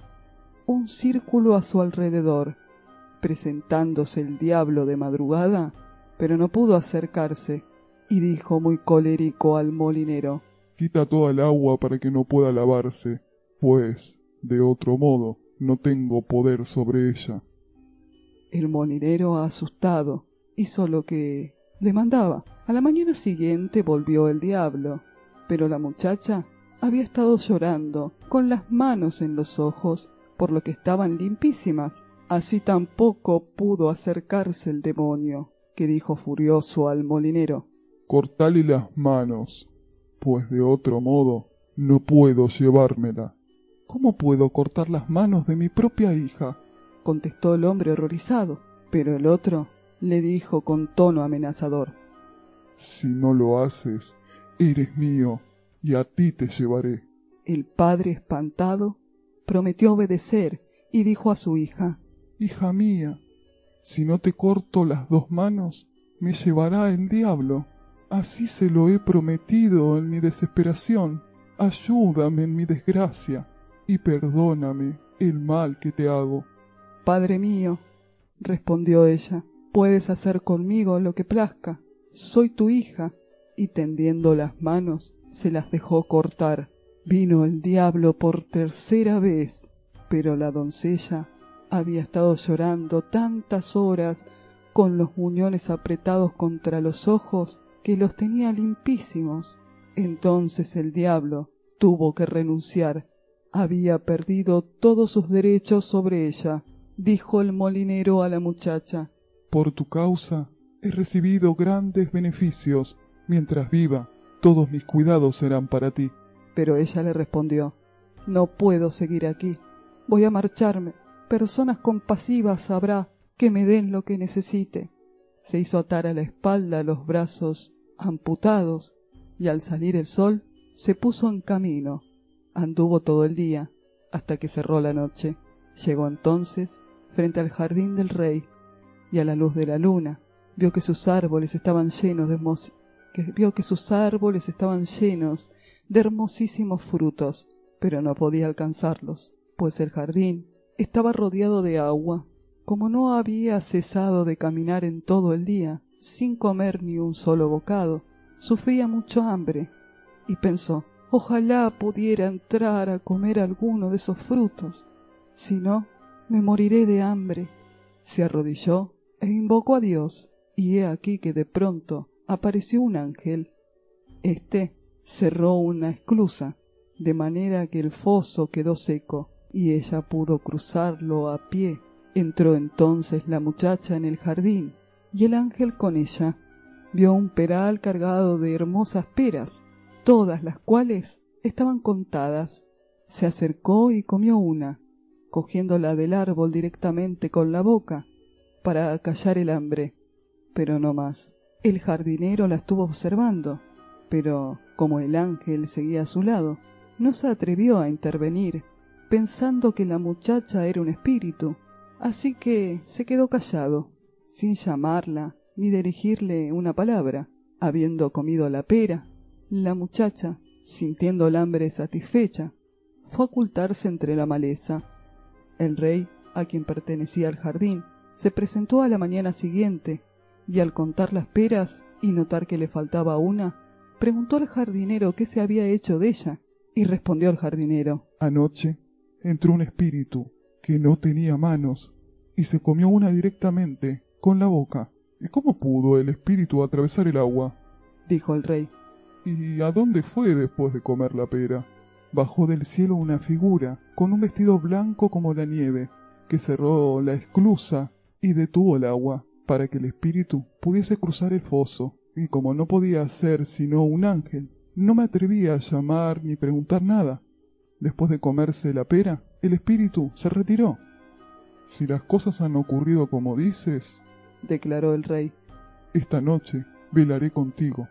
Speaker 1: un círculo a su alrededor, presentándose el diablo de madrugada, pero no pudo acercarse, y dijo muy colérico al molinero
Speaker 2: Quita toda el agua para que no pueda lavarse, pues, de otro modo, no tengo poder sobre ella.
Speaker 1: El molinero, asustado, hizo lo que le mandaba. A la mañana siguiente volvió el diablo, pero la muchacha había estado llorando, con las manos en los ojos, por lo que estaban limpísimas. Así tampoco pudo acercarse el demonio, que dijo furioso al molinero
Speaker 2: Cortale las manos, pues de otro modo no puedo llevármela. ¿Cómo puedo cortar las manos de mi propia hija?
Speaker 1: contestó el hombre horrorizado, pero el otro le dijo con tono amenazador.
Speaker 2: Si no lo haces, eres mío y a ti te llevaré.
Speaker 1: El padre, espantado, prometió obedecer y dijo a su hija,
Speaker 2: Hija mía, si no te corto las dos manos, me llevará el diablo. Así se lo he prometido en mi desesperación. Ayúdame en mi desgracia y perdóname el mal que te hago.
Speaker 1: Padre mío, respondió ella, puedes hacer conmigo lo que plazca. Soy tu hija. Y tendiendo las manos, se las dejó cortar. Vino el diablo por tercera vez, pero la doncella había estado llorando tantas horas con los muñones apretados contra los ojos que los tenía limpísimos. Entonces el diablo tuvo que renunciar. Había perdido todos sus derechos sobre ella, dijo el molinero a la muchacha.
Speaker 2: Por tu causa he recibido grandes beneficios. Mientras viva, todos mis cuidados serán para ti.
Speaker 1: Pero ella le respondió No puedo seguir aquí. Voy a marcharme. Personas compasivas habrá que me den lo que necesite. Se hizo atar a la espalda los brazos amputados y al salir el sol se puso en camino. Anduvo todo el día hasta que cerró la noche. Llegó entonces frente al jardín del rey y a la luz de la luna vio que sus árboles estaban llenos de vio que sus árboles estaban llenos de hermosísimos frutos, pero no podía alcanzarlos, pues el jardín estaba rodeado de agua. Como no había cesado de caminar en todo el día, sin comer ni un solo bocado, sufría mucho hambre, y pensó ojalá pudiera entrar a comer alguno de esos frutos. Si no, me moriré de hambre. Se arrodilló e invocó a Dios, y he aquí que de pronto apareció un ángel. Este cerró una esclusa, de manera que el foso quedó seco, y ella pudo cruzarlo a pie. Entró entonces la muchacha en el jardín, y el ángel con ella. Vio un peral cargado de hermosas peras, todas las cuales estaban contadas. Se acercó y comió una, cogiéndola del árbol directamente con la boca, para acallar el hambre, pero no más. El jardinero la estuvo observando, pero como el ángel seguía a su lado, no se atrevió a intervenir, pensando que la muchacha era un espíritu, así que se quedó callado, sin llamarla ni dirigirle una palabra. Habiendo comido la pera, la muchacha, sintiendo el hambre satisfecha, fue a ocultarse entre la maleza. El rey, a quien pertenecía el jardín, se presentó a la mañana siguiente, y al contar las peras y notar que le faltaba una, preguntó al jardinero qué se había hecho de ella, y respondió el jardinero
Speaker 2: Anoche entró un espíritu que no tenía manos y se comió una directamente con la boca. ¿Y cómo pudo el espíritu atravesar el agua?
Speaker 1: dijo el rey.
Speaker 2: ¿Y a dónde fue después de comer la pera? Bajó del cielo una figura con un vestido blanco como la nieve, que cerró la esclusa y detuvo el agua para que el espíritu pudiese cruzar el foso, y como no podía ser sino un ángel, no me atrevía a llamar ni preguntar nada. Después de comerse la pera, el espíritu se retiró. Si las cosas han ocurrido como dices,
Speaker 1: declaró el rey,
Speaker 2: esta noche velaré contigo.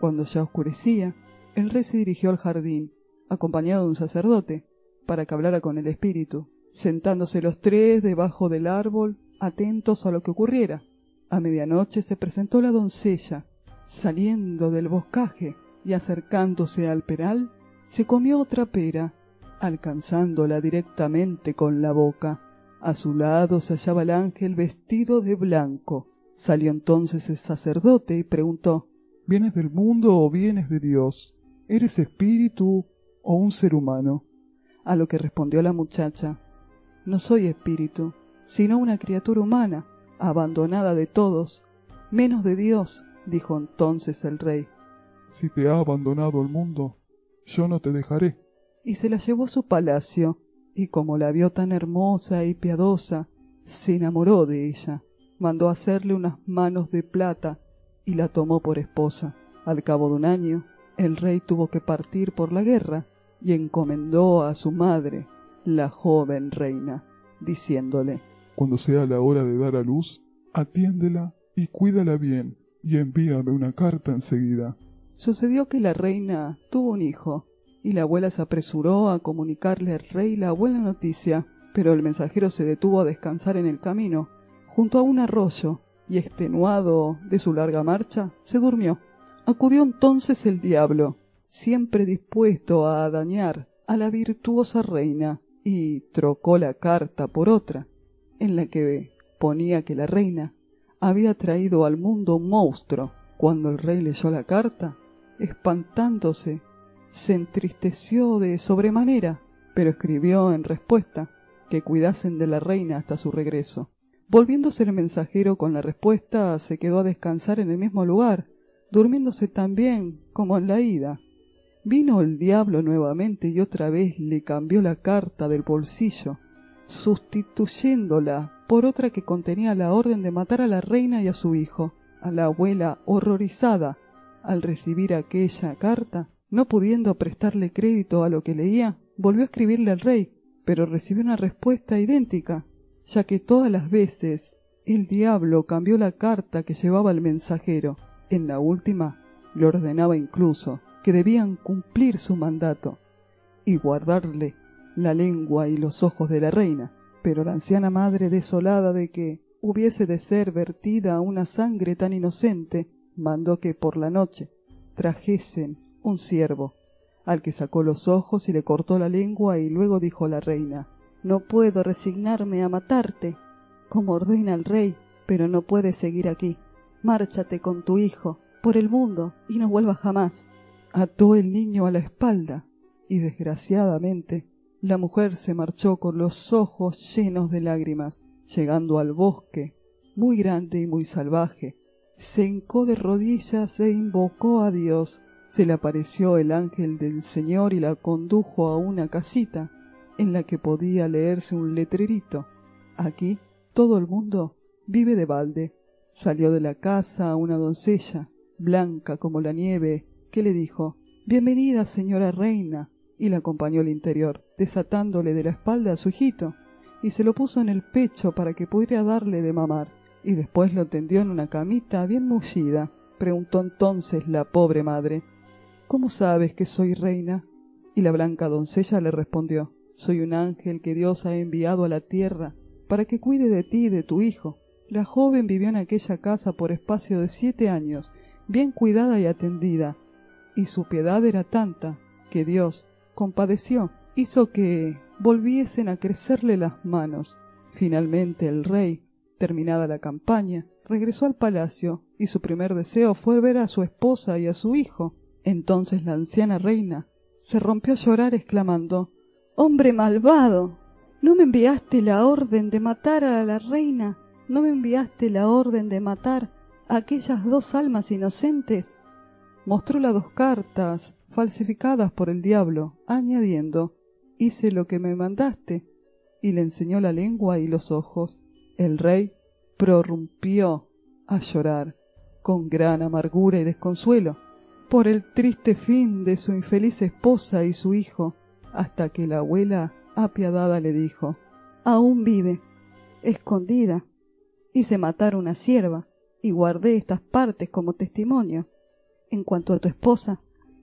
Speaker 1: Cuando ya oscurecía, el rey se dirigió al jardín, acompañado de un sacerdote, para que hablara con el espíritu, sentándose los tres debajo del árbol, atentos a lo que ocurriera. A medianoche se presentó la doncella, saliendo del boscaje y acercándose al peral, se comió otra pera, alcanzándola directamente con la boca. A su lado se hallaba el ángel vestido de blanco. Salió entonces el sacerdote y preguntó
Speaker 2: ¿Vienes del mundo o vienes de Dios? ¿Eres espíritu o un ser humano?
Speaker 1: A lo que respondió la muchacha No soy espíritu, sino una criatura humana, abandonada de todos, menos de Dios, dijo entonces el rey.
Speaker 2: Si te ha abandonado el mundo, yo no te dejaré.
Speaker 1: Y se la llevó a su palacio, y como la vio tan hermosa y piadosa, se enamoró de ella. Mandó hacerle unas manos de plata y la tomó por esposa. Al cabo de un año, el rey tuvo que partir por la guerra y encomendó a su madre, la joven reina, diciéndole
Speaker 2: Cuando sea la hora de dar a luz, atiéndela y cuídala bien, y envíame una carta enseguida.
Speaker 1: Sucedió que la reina tuvo un hijo, y la abuela se apresuró a comunicarle al rey la buena noticia, pero el mensajero se detuvo a descansar en el camino, junto a un arroyo, y extenuado de su larga marcha, se durmió. Acudió entonces el diablo, siempre dispuesto a dañar a la virtuosa reina, y trocó la carta por otra, en la que ponía que la reina había traído al mundo un monstruo. Cuando el rey leyó la carta, espantándose, se entristeció de sobremanera, pero escribió en respuesta que cuidasen de la reina hasta su regreso. Volviéndose el mensajero con la respuesta, se quedó a descansar en el mismo lugar, durmiéndose tan bien como en la ida. Vino el diablo nuevamente y otra vez le cambió la carta del bolsillo, sustituyéndola por otra que contenía la orden de matar a la reina y a su hijo. A la abuela, horrorizada al recibir aquella carta, no pudiendo prestarle crédito a lo que leía, volvió a escribirle al rey, pero recibió una respuesta idéntica, ya que todas las veces el diablo cambió la carta que llevaba el mensajero. En la última le ordenaba incluso que debían cumplir su mandato y guardarle la lengua y los ojos de la reina. Pero la anciana madre, desolada de que hubiese de ser vertida una sangre tan inocente, mandó que por la noche trajesen un ciervo, al que sacó los ojos y le cortó la lengua y luego dijo la reina No puedo resignarme a matarte, como ordena el rey, pero no puedes seguir aquí. Márchate con tu hijo por el mundo y no vuelvas jamás. Ató el niño a la espalda y desgraciadamente la mujer se marchó con los ojos llenos de lágrimas, llegando al bosque, muy grande y muy salvaje. Se hincó de rodillas e invocó a Dios. Se le apareció el ángel del Señor y la condujo a una casita en la que podía leerse un letrerito. Aquí todo el mundo vive de balde. Salió de la casa una doncella, blanca como la nieve, que le dijo Bienvenida, señora reina, y la acompañó al interior, desatándole de la espalda a su hijito, y se lo puso en el pecho para que pudiera darle de mamar, y después lo tendió en una camita bien mullida. Preguntó entonces la pobre madre ¿Cómo sabes que soy reina? Y la blanca doncella le respondió Soy un ángel que Dios ha enviado a la tierra para que cuide de ti y de tu hijo. La joven vivió en aquella casa por espacio de siete años, bien cuidada y atendida, y su piedad era tanta que Dios, compadeció, hizo que volviesen a crecerle las manos. Finalmente el rey, terminada la campaña, regresó al palacio y su primer deseo fue ver a su esposa y a su hijo. Entonces la anciana reina se rompió a llorar exclamando Hombre malvado. ¿No me enviaste la orden de matar a la reina? ¿No me enviaste la orden de matar a aquellas dos almas inocentes? Mostró las dos cartas, falsificadas por el diablo, añadiendo hice lo que me mandaste, y le enseñó la lengua y los ojos. El rey prorrumpió a llorar, con gran amargura y desconsuelo, por el triste fin de su infeliz esposa y su hijo, hasta que la abuela, apiadada, le dijo Aún vive, escondida. Hice matar una sierva, y guardé estas partes como testimonio. En cuanto a tu esposa,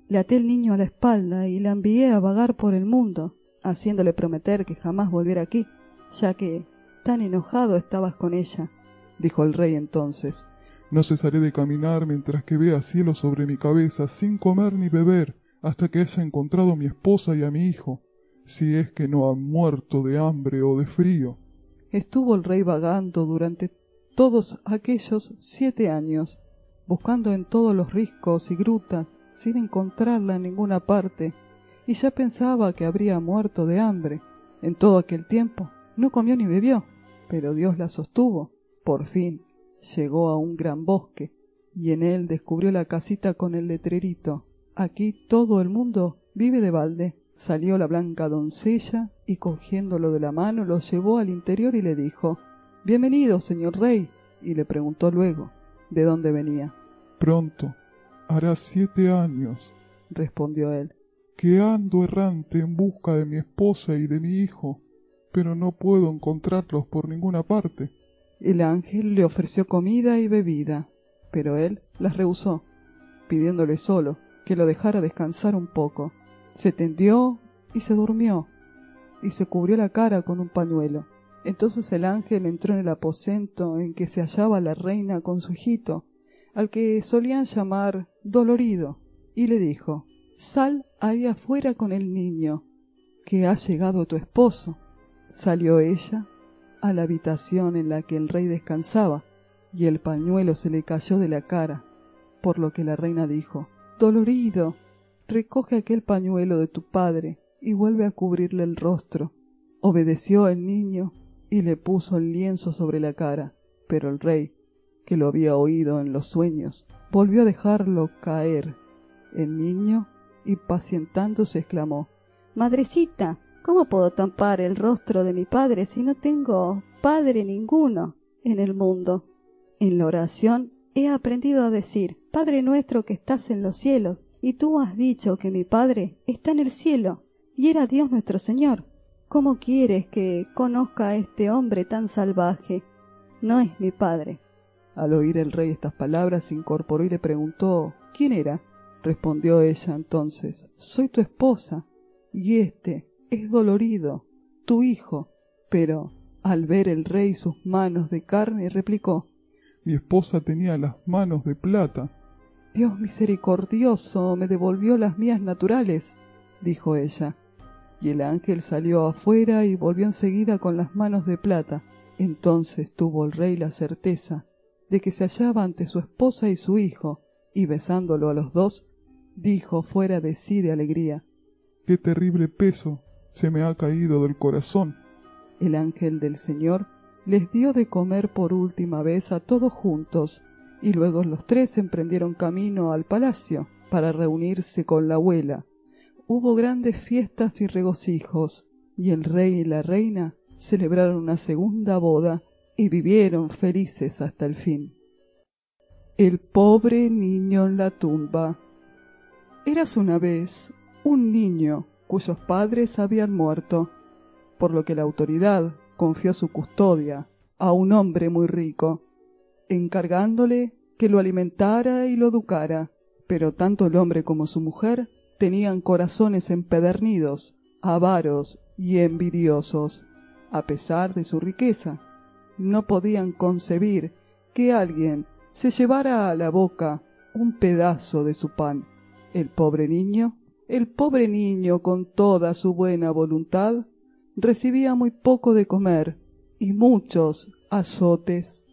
Speaker 1: le até el niño a la espalda y la envié a vagar por el mundo, haciéndole prometer que jamás volviera aquí, ya que tan enojado estabas con ella. Dijo el rey entonces.
Speaker 2: No cesaré de caminar mientras que vea cielo sobre mi cabeza, sin comer ni beber, hasta que haya encontrado a mi esposa y a mi hijo, si es que no han muerto de hambre o de frío.
Speaker 1: Estuvo el rey vagando durante todos aquellos siete años, buscando en todos los riscos y grutas sin encontrarla en ninguna parte, y ya pensaba que habría muerto de hambre. En todo aquel tiempo no comió ni bebió, pero Dios la sostuvo. Por fin llegó a un gran bosque, y en él descubrió la casita con el letrerito. Aquí todo el mundo vive de balde. Salió la blanca doncella y cogiéndolo de la mano lo llevó al interior y le dijo Bienvenido, señor rey. y le preguntó luego de dónde venía.
Speaker 2: Pronto, Hará siete años,
Speaker 1: respondió él.
Speaker 2: Que ando errante en busca de mi esposa y de mi hijo, pero no puedo encontrarlos por ninguna parte.
Speaker 1: El ángel le ofreció comida y bebida, pero él las rehusó, pidiéndole solo que lo dejara descansar un poco. Se tendió y se durmió, y se cubrió la cara con un pañuelo. Entonces el ángel entró en el aposento en que se hallaba la reina con su hijito, al que solían llamar Dolorido, y le dijo Sal ahí afuera con el niño, que ha llegado tu esposo. Salió ella a la habitación en la que el rey descansaba, y el pañuelo se le cayó de la cara, por lo que la reina dijo Dolorido, recoge aquel pañuelo de tu padre y vuelve a cubrirle el rostro. Obedeció el niño y le puso el lienzo sobre la cara, pero el rey, que lo había oído en los sueños, volvió a dejarlo caer. El niño, impacientándose, exclamó
Speaker 3: Madrecita, ¿cómo puedo tampar el rostro de mi padre si no tengo padre ninguno en el mundo? En la oración he aprendido a decir Padre nuestro que estás en los cielos, y tú has dicho que mi Padre está en el cielo, y era Dios nuestro Señor. ¿Cómo quieres que conozca a este hombre tan salvaje? No es mi padre.
Speaker 1: Al oír el rey estas palabras se incorporó y le preguntó ¿Quién era? Respondió ella entonces Soy tu esposa, y este es dolorido, tu hijo. Pero al ver el rey sus manos de carne, replicó
Speaker 2: Mi esposa tenía las manos de plata.
Speaker 1: Dios misericordioso me devolvió las mías naturales, dijo ella y el ángel salió afuera y volvió enseguida con las manos de plata. Entonces tuvo el rey la certeza de que se hallaba ante su esposa y su hijo, y besándolo a los dos, dijo fuera de sí de alegría
Speaker 2: Qué terrible peso se me ha caído del corazón.
Speaker 1: El ángel del Señor les dio de comer por última vez a todos juntos, y luego los tres emprendieron camino al palacio para reunirse con la abuela, hubo grandes fiestas y regocijos, y el rey y la reina celebraron una segunda boda y vivieron felices hasta el fin. El pobre niño en la tumba. Eras una vez un niño cuyos padres habían muerto, por lo que la autoridad confió su custodia a un hombre muy rico, encargándole que lo alimentara y lo educara, pero tanto el hombre como su mujer tenían corazones empedernidos, avaros y envidiosos. A pesar de su riqueza, no podían concebir que alguien se llevara a la boca un pedazo de su pan. El pobre niño, el pobre niño con toda su buena voluntad, recibía muy poco de comer y muchos azotes.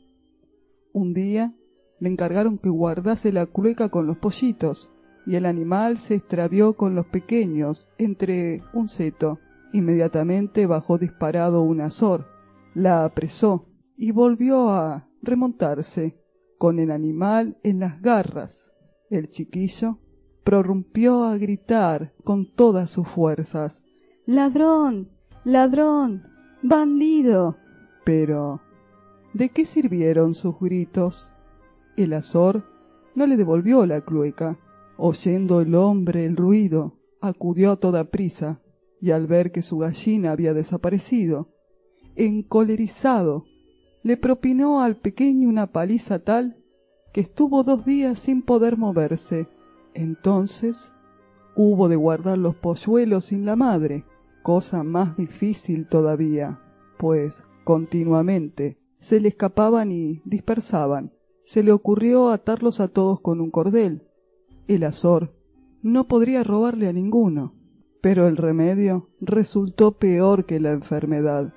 Speaker 1: Un día le encargaron que guardase la clueca con los pollitos, y el animal se extravió con los pequeños entre un seto. Inmediatamente bajó disparado un azor, la apresó y volvió a remontarse con el animal en las garras. El chiquillo prorrumpió a gritar con todas sus fuerzas
Speaker 3: Ladrón. ladrón. bandido.
Speaker 1: Pero ¿de qué sirvieron sus gritos? El azor no le devolvió la clueca Oyendo el hombre el ruido, acudió a toda prisa, y al ver que su gallina había desaparecido, encolerizado, le propinó al pequeño una paliza tal que estuvo dos días sin poder moverse. Entonces hubo de guardar los polluelos sin la madre, cosa más difícil todavía, pues continuamente se le escapaban y dispersaban. Se le ocurrió atarlos a todos con un cordel, el azor no podría robarle a ninguno, pero el remedio resultó peor que la enfermedad.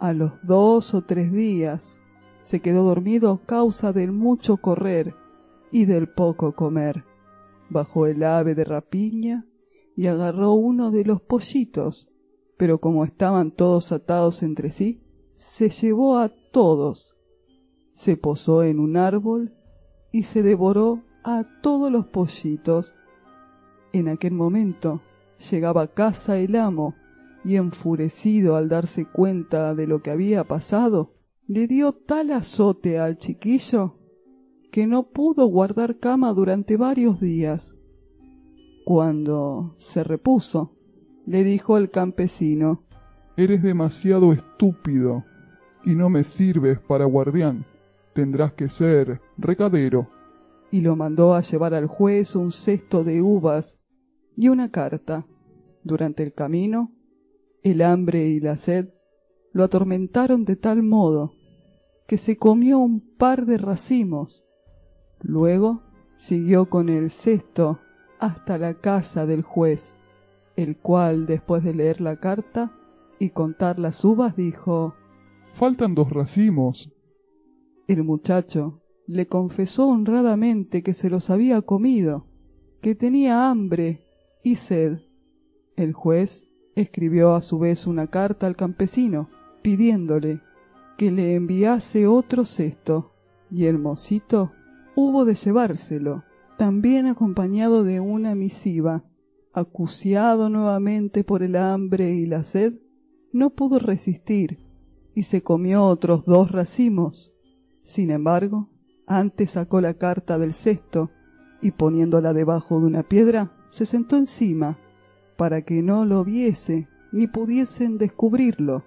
Speaker 1: A los dos o tres días se quedó dormido a causa del mucho correr y del poco comer. Bajó el ave de rapiña y agarró uno de los pollitos, pero como estaban todos atados entre sí, se llevó a todos. Se posó en un árbol y se devoró a todos los pollitos. En aquel momento llegaba a casa el amo y enfurecido al darse cuenta de lo que había pasado, le dio tal azote al chiquillo que no pudo guardar cama durante varios días. Cuando se repuso, le dijo el campesino
Speaker 2: Eres demasiado estúpido y no me sirves para guardián. Tendrás que ser recadero.
Speaker 1: y lo mandó a llevar al juez un cesto de uvas y una carta. Durante el camino, el hambre y la sed lo atormentaron de tal modo que se comió un par de racimos. Luego siguió con el cesto hasta la casa del juez, el cual, después de leer la carta y contar las uvas, dijo
Speaker 2: Faltan dos racimos.
Speaker 1: El muchacho le confesó honradamente que se los había comido, que tenía hambre y sed. El juez escribió a su vez una carta al campesino, pidiéndole que le enviase otro cesto, y el mocito hubo de llevárselo, también acompañado de una misiva. Acuciado nuevamente por el hambre y la sed, no pudo resistir y se comió otros dos racimos. Sin embargo, antes sacó la carta del cesto y poniéndola debajo de una piedra, se sentó encima para que no lo viese ni pudiesen descubrirlo.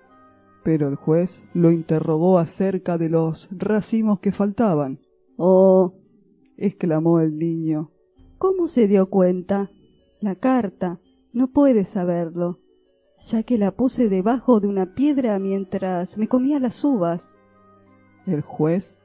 Speaker 1: Pero el juez lo interrogó acerca de los racimos que faltaban.
Speaker 3: Oh,
Speaker 1: exclamó el niño.
Speaker 3: ¿cómo se dio cuenta? La carta. No puede saberlo, ya que la puse debajo de una piedra mientras me comía las uvas.
Speaker 1: El juez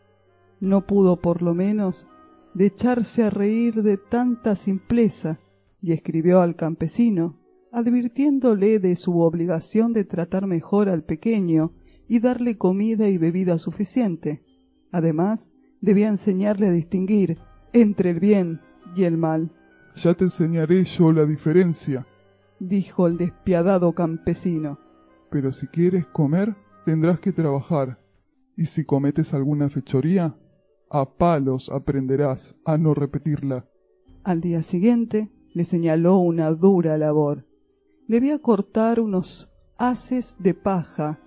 Speaker 1: no pudo por lo menos de echarse a reír de tanta simpleza y escribió al campesino advirtiéndole de su obligación de tratar mejor al pequeño y darle comida y bebida suficiente. Además, debía enseñarle a distinguir entre el bien y el mal,
Speaker 2: Ya te enseñaré yo la diferencia.
Speaker 1: dijo el despiadado campesino.
Speaker 2: Pero si quieres comer, tendrás que trabajar. Y si cometes alguna fechoría, a palos aprenderás a no repetirla.
Speaker 1: Al día siguiente le señaló una dura labor. Debía cortar unos haces de paja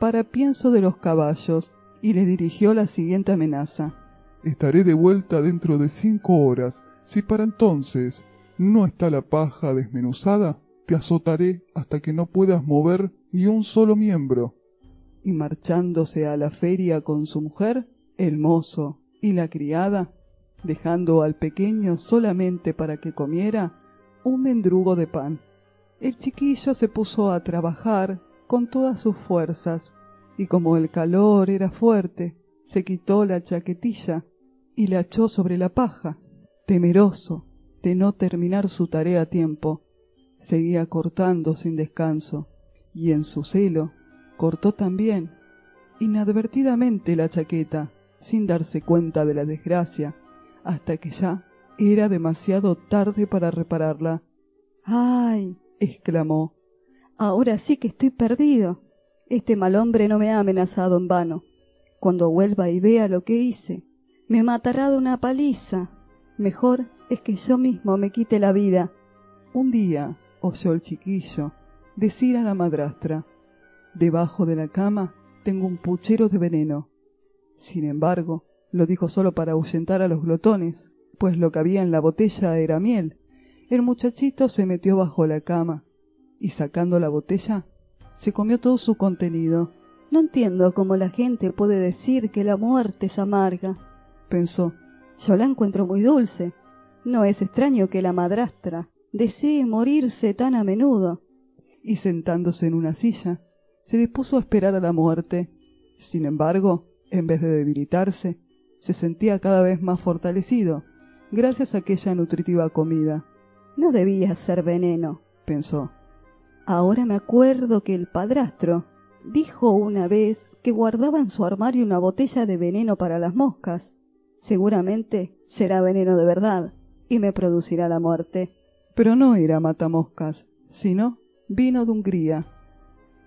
Speaker 1: para pienso de los caballos y le dirigió la siguiente amenaza.
Speaker 2: Estaré de vuelta dentro de cinco horas. Si para entonces no está la paja desmenuzada, te azotaré hasta que no puedas mover ni un solo miembro.
Speaker 1: Y marchándose a la feria con su mujer, el mozo y la criada, dejando al pequeño solamente para que comiera un mendrugo de pan. El chiquillo se puso a trabajar con todas sus fuerzas, y como el calor era fuerte, se quitó la chaquetilla y la echó sobre la paja. Temeroso de no terminar su tarea a tiempo, seguía cortando sin descanso, y en su celo cortó también, inadvertidamente la chaqueta, sin darse cuenta de la desgracia, hasta que ya era demasiado tarde para repararla.
Speaker 3: ¡Ay!
Speaker 1: exclamó.
Speaker 3: Ahora sí que estoy perdido. Este mal hombre no me ha amenazado en vano. Cuando vuelva y vea lo que hice, me matará de una paliza. Mejor es que yo mismo me quite la vida.
Speaker 1: Un día oyó el chiquillo decir a la madrastra Debajo de la cama tengo un puchero de veneno. Sin embargo, lo dijo solo para ahuyentar a los glotones, pues lo que había en la botella era miel. El muchachito se metió bajo la cama y sacando la botella, se comió todo su contenido.
Speaker 3: No entiendo cómo la gente puede decir que la muerte es amarga.
Speaker 1: Pensó,
Speaker 3: Yo la encuentro muy dulce. No es extraño que la madrastra desee morirse tan a menudo.
Speaker 1: y sentándose en una silla, se dispuso a esperar a la muerte. Sin embargo, en vez de debilitarse, se sentía cada vez más fortalecido, gracias a aquella nutritiva comida,
Speaker 3: No debía ser veneno.
Speaker 1: pensó.
Speaker 3: Ahora me acuerdo que el padrastro dijo una vez que guardaba en su armario una botella de veneno para las moscas. Seguramente será veneno de verdad y me producirá la muerte.
Speaker 1: Pero no era matamoscas, sino vino de Hungría.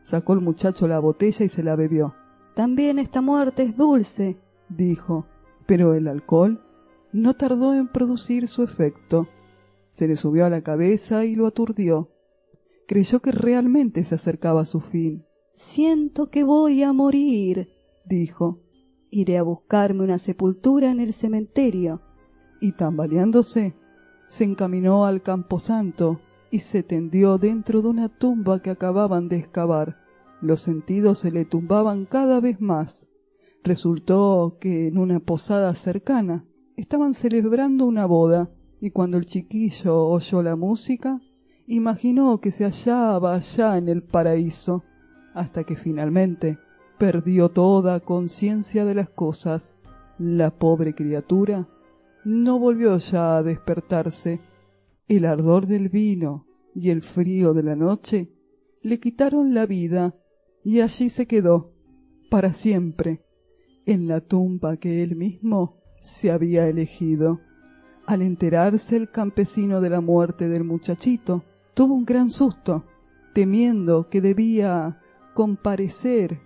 Speaker 1: Sacó el muchacho la botella y se la bebió.
Speaker 3: También esta muerte es dulce.
Speaker 1: dijo, pero el alcohol no tardó en producir su efecto. Se le subió a la cabeza y lo aturdió. Creyó que realmente se acercaba a su fin,
Speaker 3: Siento que voy a morir.
Speaker 1: dijo,
Speaker 3: Iré a buscarme una sepultura en el cementerio.
Speaker 1: y tambaleándose, se encaminó al camposanto y se tendió dentro de una tumba que acababan de excavar. Los sentidos se le tumbaban cada vez más. Resultó que en una posada cercana estaban celebrando una boda, y cuando el chiquillo oyó la música, imaginó que se hallaba allá en el paraíso, hasta que finalmente perdió toda conciencia de las cosas. La pobre criatura no volvió ya a despertarse. El ardor del vino y el frío de la noche le quitaron la vida y allí se quedó, para siempre, en la tumba que él mismo se había elegido. Al enterarse el campesino de la muerte del muchachito, tuvo un gran susto, temiendo que debía comparecer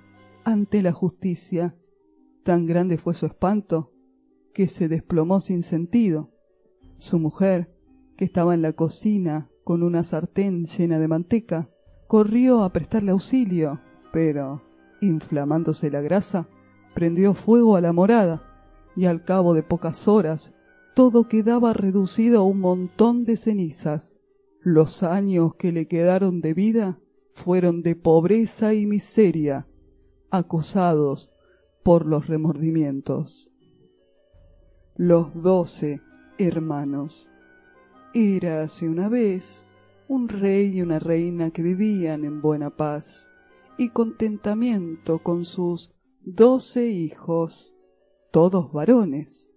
Speaker 1: ante la justicia. Tan grande fue su espanto que se desplomó sin sentido. Su mujer, que estaba en la cocina con una sartén llena de manteca, corrió a prestarle auxilio, pero, inflamándose la grasa, prendió fuego a la morada, y al cabo de pocas horas todo quedaba reducido a un montón de cenizas. Los años que le quedaron de vida fueron de pobreza y miseria, acosados por los remordimientos. Los doce hermanos. Érase una vez un rey y una reina que vivían en buena paz y contentamiento con sus doce hijos, todos varones.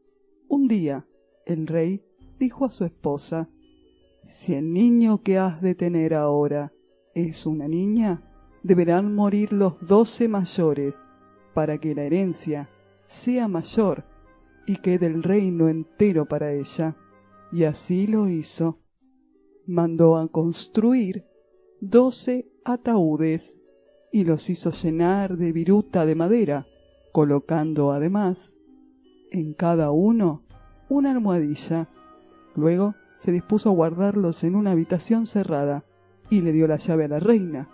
Speaker 1: Un día el rey dijo a su esposa, Si el niño que has de tener ahora es una niña, deberán morir los doce mayores para que la herencia sea mayor y quede el reino entero para ella. Y así lo hizo. Mandó a construir doce ataúdes y los hizo llenar de viruta de madera, colocando además en cada uno una almohadilla. Luego se dispuso a guardarlos en una habitación cerrada y le dio la llave a la reina,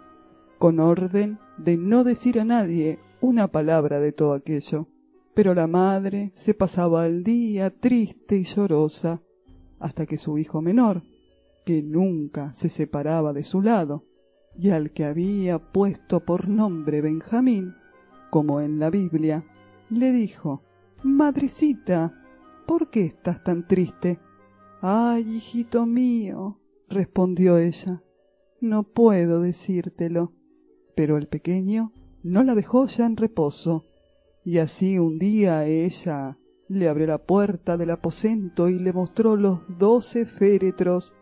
Speaker 1: con orden de no decir a nadie una palabra de todo aquello. Pero la madre se pasaba el día triste y llorosa, hasta que su hijo menor, que nunca se separaba de su lado, y al que había puesto por nombre Benjamín, como en la Biblia, le dijo Madrecita, ¿por qué estás tan triste? Ay, hijito mío, respondió ella, no puedo decírtelo. Pero el pequeño no la dejó ya en reposo, y así un día ella le abrió la puerta del aposento y le mostró los doce féretros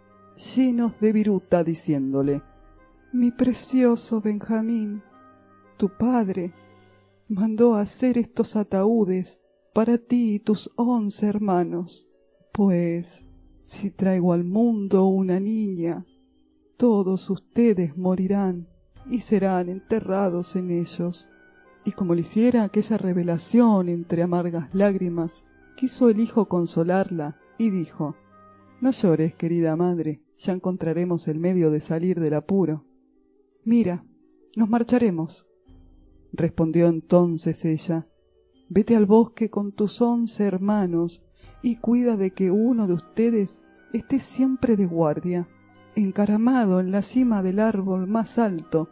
Speaker 1: llenos de viruta, diciéndole Mi precioso Benjamín, tu padre mandó hacer estos ataúdes para ti y tus once hermanos, pues si traigo al mundo una niña, todos ustedes morirán y serán enterrados en ellos. Y como le hiciera aquella revelación entre amargas lágrimas, quiso el hijo consolarla y dijo No llores, querida madre, ya encontraremos el medio de salir del apuro. Mira, nos marcharemos. Respondió entonces ella Vete al bosque con tus once hermanos y cuida de que uno de ustedes esté siempre de guardia encaramado en la cima del árbol más alto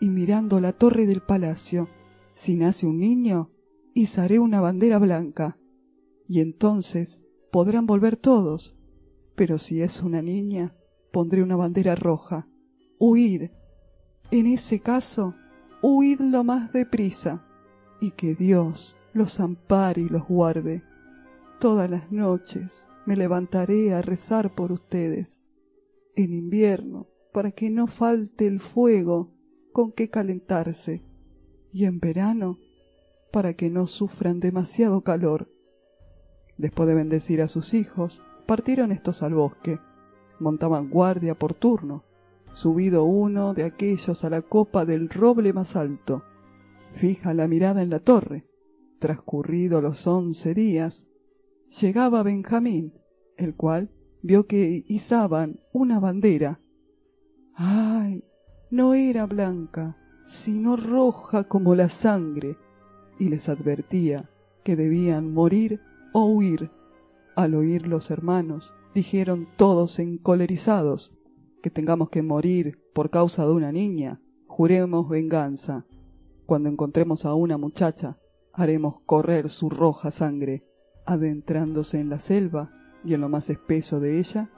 Speaker 1: y mirando la torre del palacio. Si nace un niño, izaré una bandera blanca, y entonces podrán volver todos. Pero si es una niña, pondré una bandera roja. Huid. En ese caso, huid lo más deprisa, y que Dios los ampare y los guarde. Todas las noches me levantaré a rezar por ustedes en invierno, para que no falte el fuego con que calentarse, y en verano, para que no sufran demasiado calor. Después de bendecir a sus hijos, partieron estos al bosque. Montaban guardia por turno, subido uno de aquellos a la copa del roble más alto. Fija la mirada en la torre. Transcurrido los once días, llegaba Benjamín, el cual vio que izaban una bandera. ¡Ay! No era blanca, sino roja como la sangre, y les advertía que debían morir o huir. Al oír los hermanos, dijeron todos encolerizados que tengamos que morir por causa de una niña, juremos venganza. Cuando encontremos a una muchacha, haremos correr su roja sangre, adentrándose en la selva y en lo más espeso de ella,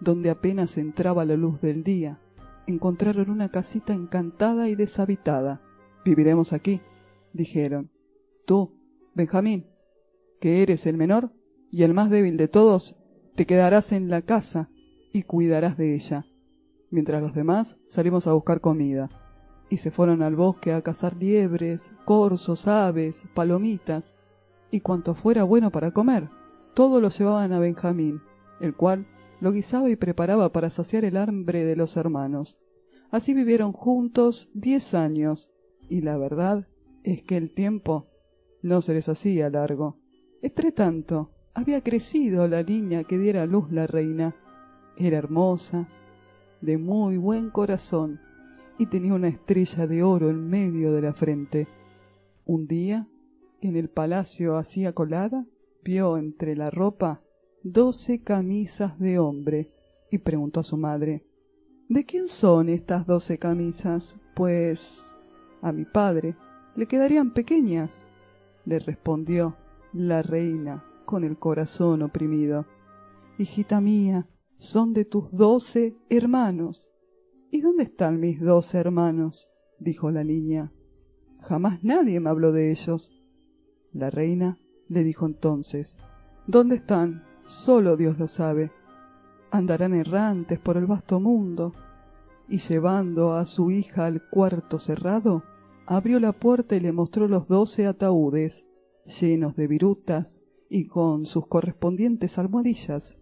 Speaker 1: donde apenas entraba la luz del día, encontraron una casita encantada y deshabitada. Viviremos aquí, dijeron. Tú, Benjamín, que eres el menor y el más débil de todos, te quedarás en la casa y cuidarás de ella, mientras los demás salimos a buscar comida. Y se fueron al bosque a cazar liebres, corzos, aves, palomitas y cuanto fuera bueno para comer. Todo lo llevaban a Benjamín, el cual lo guisaba y preparaba para saciar el hambre de los hermanos. Así vivieron juntos diez años, y la verdad es que el tiempo no se les hacía largo. Entre tanto, había crecido la niña que diera a luz la reina. Era hermosa, de muy buen corazón, y tenía una estrella de oro en medio de la frente. Un día, en el palacio hacía colada, entre la ropa doce camisas de hombre y preguntó a su madre ¿De quién son estas doce camisas? Pues a mi padre le quedarían pequeñas, le respondió la reina con el corazón oprimido. Hijita mía, son de tus doce hermanos. ¿Y dónde están mis doce hermanos? dijo la niña. Jamás nadie me habló de ellos. La reina le dijo entonces ¿Dónde están? Solo Dios lo sabe. Andarán errantes por el vasto mundo. Y llevando a su hija al cuarto cerrado, abrió la puerta y le mostró los doce ataúdes, llenos de virutas y con sus correspondientes almohadillas.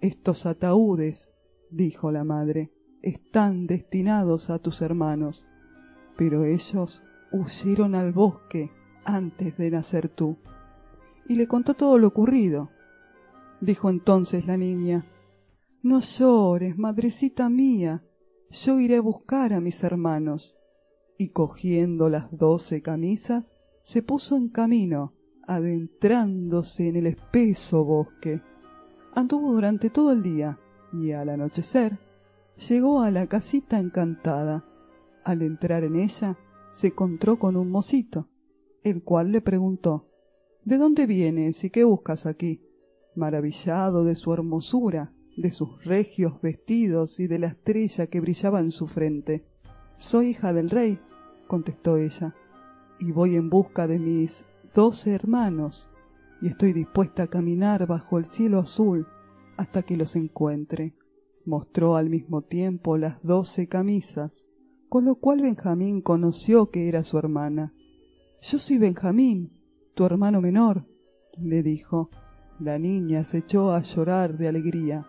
Speaker 1: Estos ataúdes, dijo la madre, están destinados a tus hermanos, pero ellos huyeron al bosque antes de nacer tú. Y le contó todo lo ocurrido. Dijo entonces la niña, No llores, madrecita mía, yo iré a buscar a mis hermanos. Y cogiendo las doce camisas, se puso en camino, adentrándose en el espeso bosque. Anduvo durante todo el día y al anochecer llegó a la casita encantada. Al entrar en ella, se encontró con un mocito, el cual le preguntó ¿De dónde vienes y qué buscas aquí? Maravillado de su hermosura, de sus regios vestidos y de la estrella que brillaba en su frente. Soy hija del rey, contestó ella, y voy en busca de mis doce hermanos, y estoy dispuesta a caminar bajo el cielo azul hasta que los encuentre. Mostró al mismo tiempo las doce camisas, con lo cual Benjamín conoció que era su hermana. Yo soy Benjamín, tu hermano menor, le dijo. La niña se echó a llorar de alegría,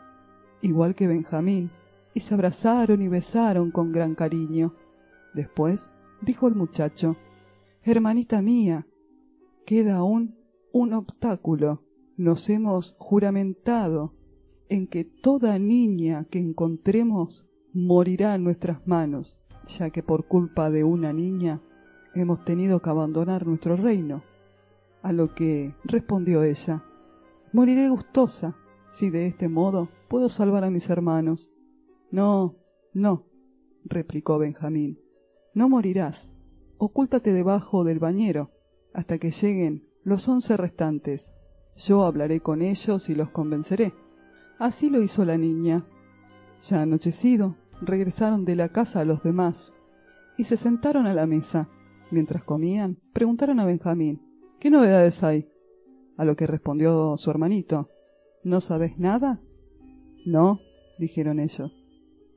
Speaker 1: igual que Benjamín, y se abrazaron y besaron con gran cariño. Después dijo el muchacho, Hermanita mía, queda aún un obstáculo. Nos hemos juramentado en que toda niña que encontremos morirá en nuestras manos, ya que por culpa de una niña hemos tenido que abandonar nuestro reino. A lo que respondió ella, moriré gustosa, si de este modo puedo salvar a mis hermanos. No, no, replicó Benjamín, no morirás. Ocúltate debajo del bañero hasta que lleguen los once restantes. Yo hablaré con ellos y los convenceré. Así lo hizo la niña. Ya anochecido, regresaron de la casa los demás y se sentaron a la mesa. Mientras comían, preguntaron a Benjamín ¿Qué novedades hay? A lo que respondió su hermanito ¿No sabes nada? No, dijeron ellos.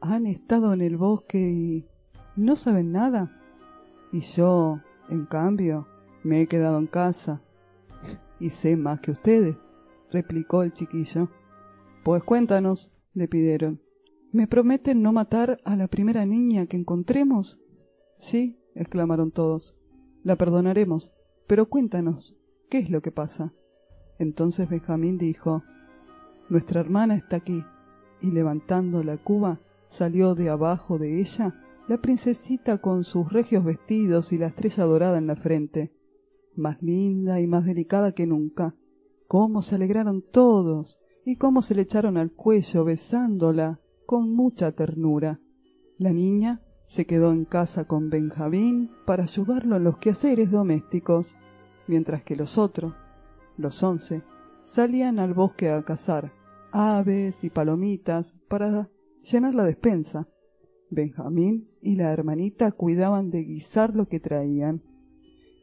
Speaker 1: Han estado en el bosque y no saben nada. Y yo, en cambio, me he quedado en casa. Y sé más que ustedes, replicó el chiquillo. Pues cuéntanos, le pidieron. ¿Me prometen no matar a la primera niña que encontremos? Sí, exclamaron todos. La perdonaremos. Pero cuéntanos, ¿qué es lo que pasa? Entonces Benjamín dijo, Nuestra hermana está aquí. Y levantando la cuba, salió de abajo de ella la princesita con sus regios vestidos y la estrella dorada en la frente, más linda y más delicada que nunca. Cómo se alegraron todos y cómo se le echaron al cuello besándola con mucha ternura. La niña se quedó en casa con Benjamín para ayudarlo en los quehaceres domésticos, mientras que los otros, los once, salían al bosque a cazar aves y palomitas para llenar la despensa. Benjamín y la hermanita cuidaban de guisar lo que traían.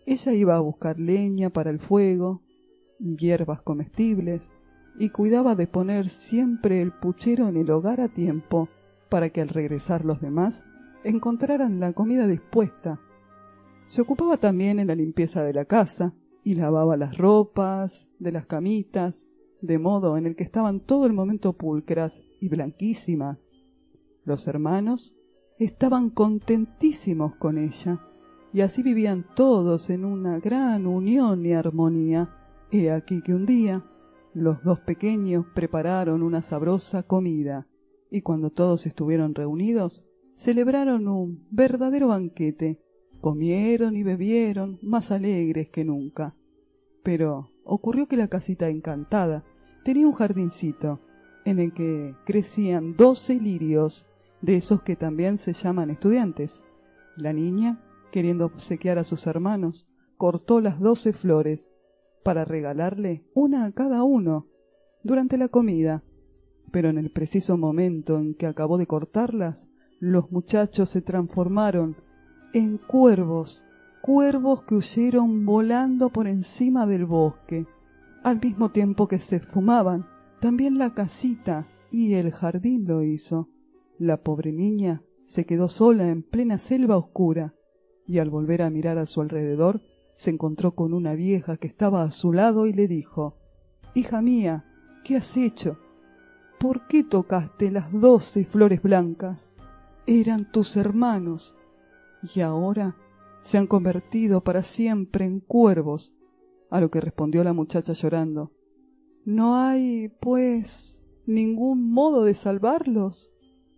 Speaker 1: Ella iba a buscar leña para el fuego y hierbas comestibles, y cuidaba de poner siempre el puchero en el hogar a tiempo, para que al regresar los demás encontraran la comida dispuesta. Se ocupaba también en la limpieza de la casa, y lavaba las ropas, de las camitas, de modo en el que estaban todo el momento pulcras y blanquísimas. Los hermanos estaban contentísimos con ella, y así vivían todos en una gran unión y armonía. He aquí que un día los dos pequeños prepararon una sabrosa comida, y cuando todos estuvieron reunidos, celebraron un verdadero banquete. Comieron y bebieron más alegres que nunca. Pero ocurrió que la casita encantada tenía un jardincito en el que crecían doce lirios, de esos que también se llaman estudiantes. La niña, queriendo obsequiar a sus hermanos, cortó las doce flores para regalarle una a cada uno durante la comida. Pero en el preciso momento en que acabó de cortarlas, los muchachos se transformaron en cuervos, cuervos que huyeron volando por encima del bosque, al mismo tiempo que se esfumaban. También la casita y el jardín lo hizo. La pobre niña se quedó sola en plena selva oscura, y al volver a mirar a su alrededor, se encontró con una vieja que estaba a su lado y le dijo Hija mía, ¿qué has hecho? ¿Por qué tocaste las doce flores blancas? Eran tus hermanos, y ahora se han convertido para siempre en cuervos. A lo que respondió la muchacha llorando ¿No hay, pues, ningún modo de salvarlos?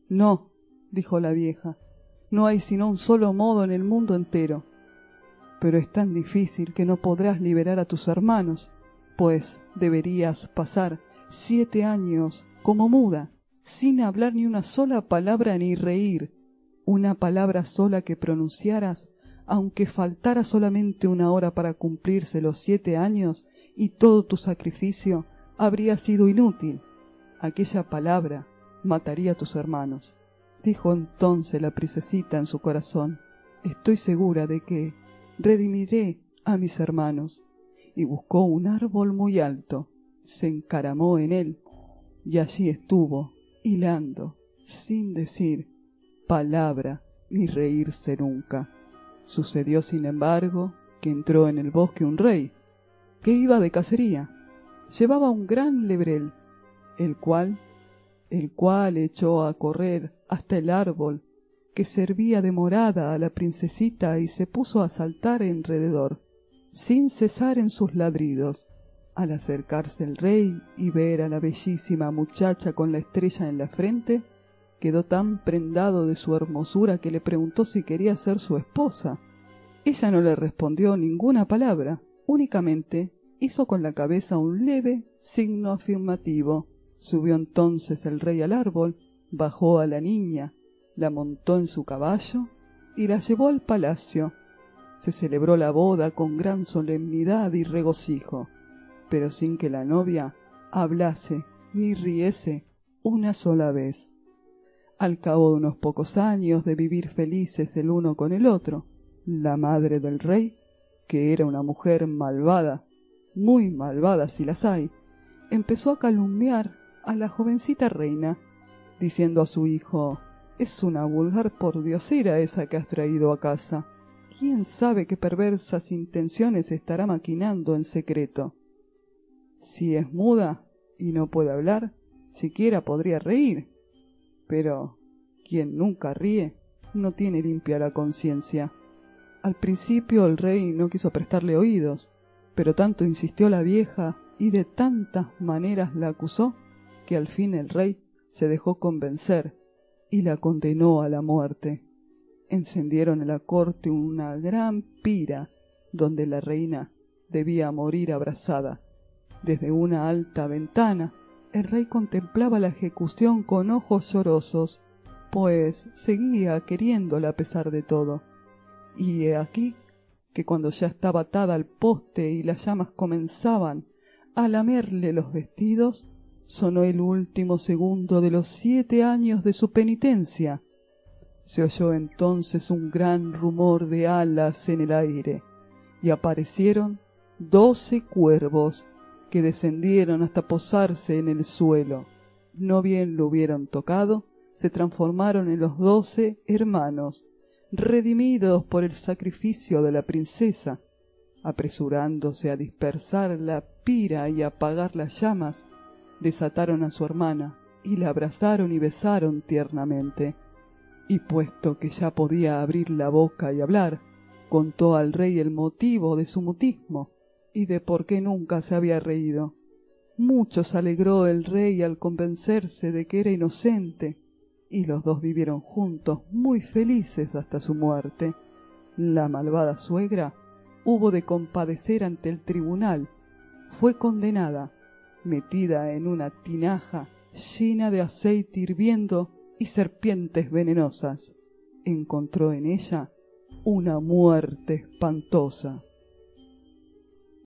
Speaker 1: No, dijo la vieja, no hay sino un solo modo en el mundo entero. Pero es tan difícil que no podrás liberar a tus hermanos, pues deberías pasar siete años como muda, sin hablar ni una sola palabra ni reír, una palabra sola que pronunciaras, aunque faltara solamente una hora para cumplirse los siete años y todo tu sacrificio habría sido inútil. Aquella palabra mataría a tus hermanos. Dijo entonces la princesita en su corazón, estoy segura de que redimiré a mis hermanos. Y buscó un árbol muy alto, se encaramó en él, y allí estuvo, hilando, sin decir palabra ni reírse nunca. Sucedió, sin embargo, que entró en el bosque un rey, que iba de cacería. Llevaba un gran lebrel, el cual el cual echó a correr hasta el árbol que servía de morada a la princesita y se puso a saltar enrededor, sin cesar en sus ladridos. Al acercarse el rey y ver a la bellísima muchacha con la estrella en la frente, quedó tan prendado de su hermosura que le preguntó si quería ser su esposa. Ella no le respondió ninguna palabra, únicamente hizo con la cabeza un leve signo afirmativo. Subió entonces el rey al árbol, bajó a la niña, la montó en su caballo y la llevó al palacio. Se celebró la boda con gran solemnidad y regocijo, pero sin que la novia hablase ni riese una sola vez. Al cabo de unos pocos años de vivir felices el uno con el otro, la madre del rey, que era una mujer malvada, muy malvada si las hay, empezó a calumniar a la jovencita reina, diciendo a su hijo Es una vulgar pordiosera esa que has traído a casa. ¿Quién sabe qué perversas intenciones estará maquinando en secreto? Si es muda y no puede hablar, siquiera podría reír. Pero quien nunca ríe no tiene limpia la conciencia. Al principio el rey no quiso prestarle oídos, pero tanto insistió la vieja y de tantas maneras la acusó que al fin el rey se dejó convencer y la condenó a la muerte. Encendieron en la corte una gran pira donde la reina debía morir abrazada. Desde una alta ventana el rey contemplaba la ejecución con ojos llorosos, pues seguía queriéndola a pesar de todo. Y he aquí que cuando ya estaba atada al poste y las llamas comenzaban a lamerle los vestidos, sonó el último segundo de los siete años de su penitencia. Se oyó entonces un gran rumor de alas en el aire, y aparecieron doce cuervos que descendieron hasta posarse en el suelo. No bien lo hubieron tocado, se transformaron en los doce hermanos, redimidos por el sacrificio de la princesa. Apresurándose a dispersar la pira y apagar las llamas, desataron a su hermana y la abrazaron y besaron tiernamente. Y puesto que ya podía abrir la boca y hablar, contó al rey el motivo de su mutismo y de por qué nunca se había reído. Mucho se alegró el rey al convencerse de que era inocente, y los dos vivieron juntos muy felices hasta su muerte. La malvada suegra hubo de compadecer ante el tribunal, fue condenada, metida en una tinaja llena de aceite hirviendo y serpientes venenosas. Encontró en ella una muerte espantosa.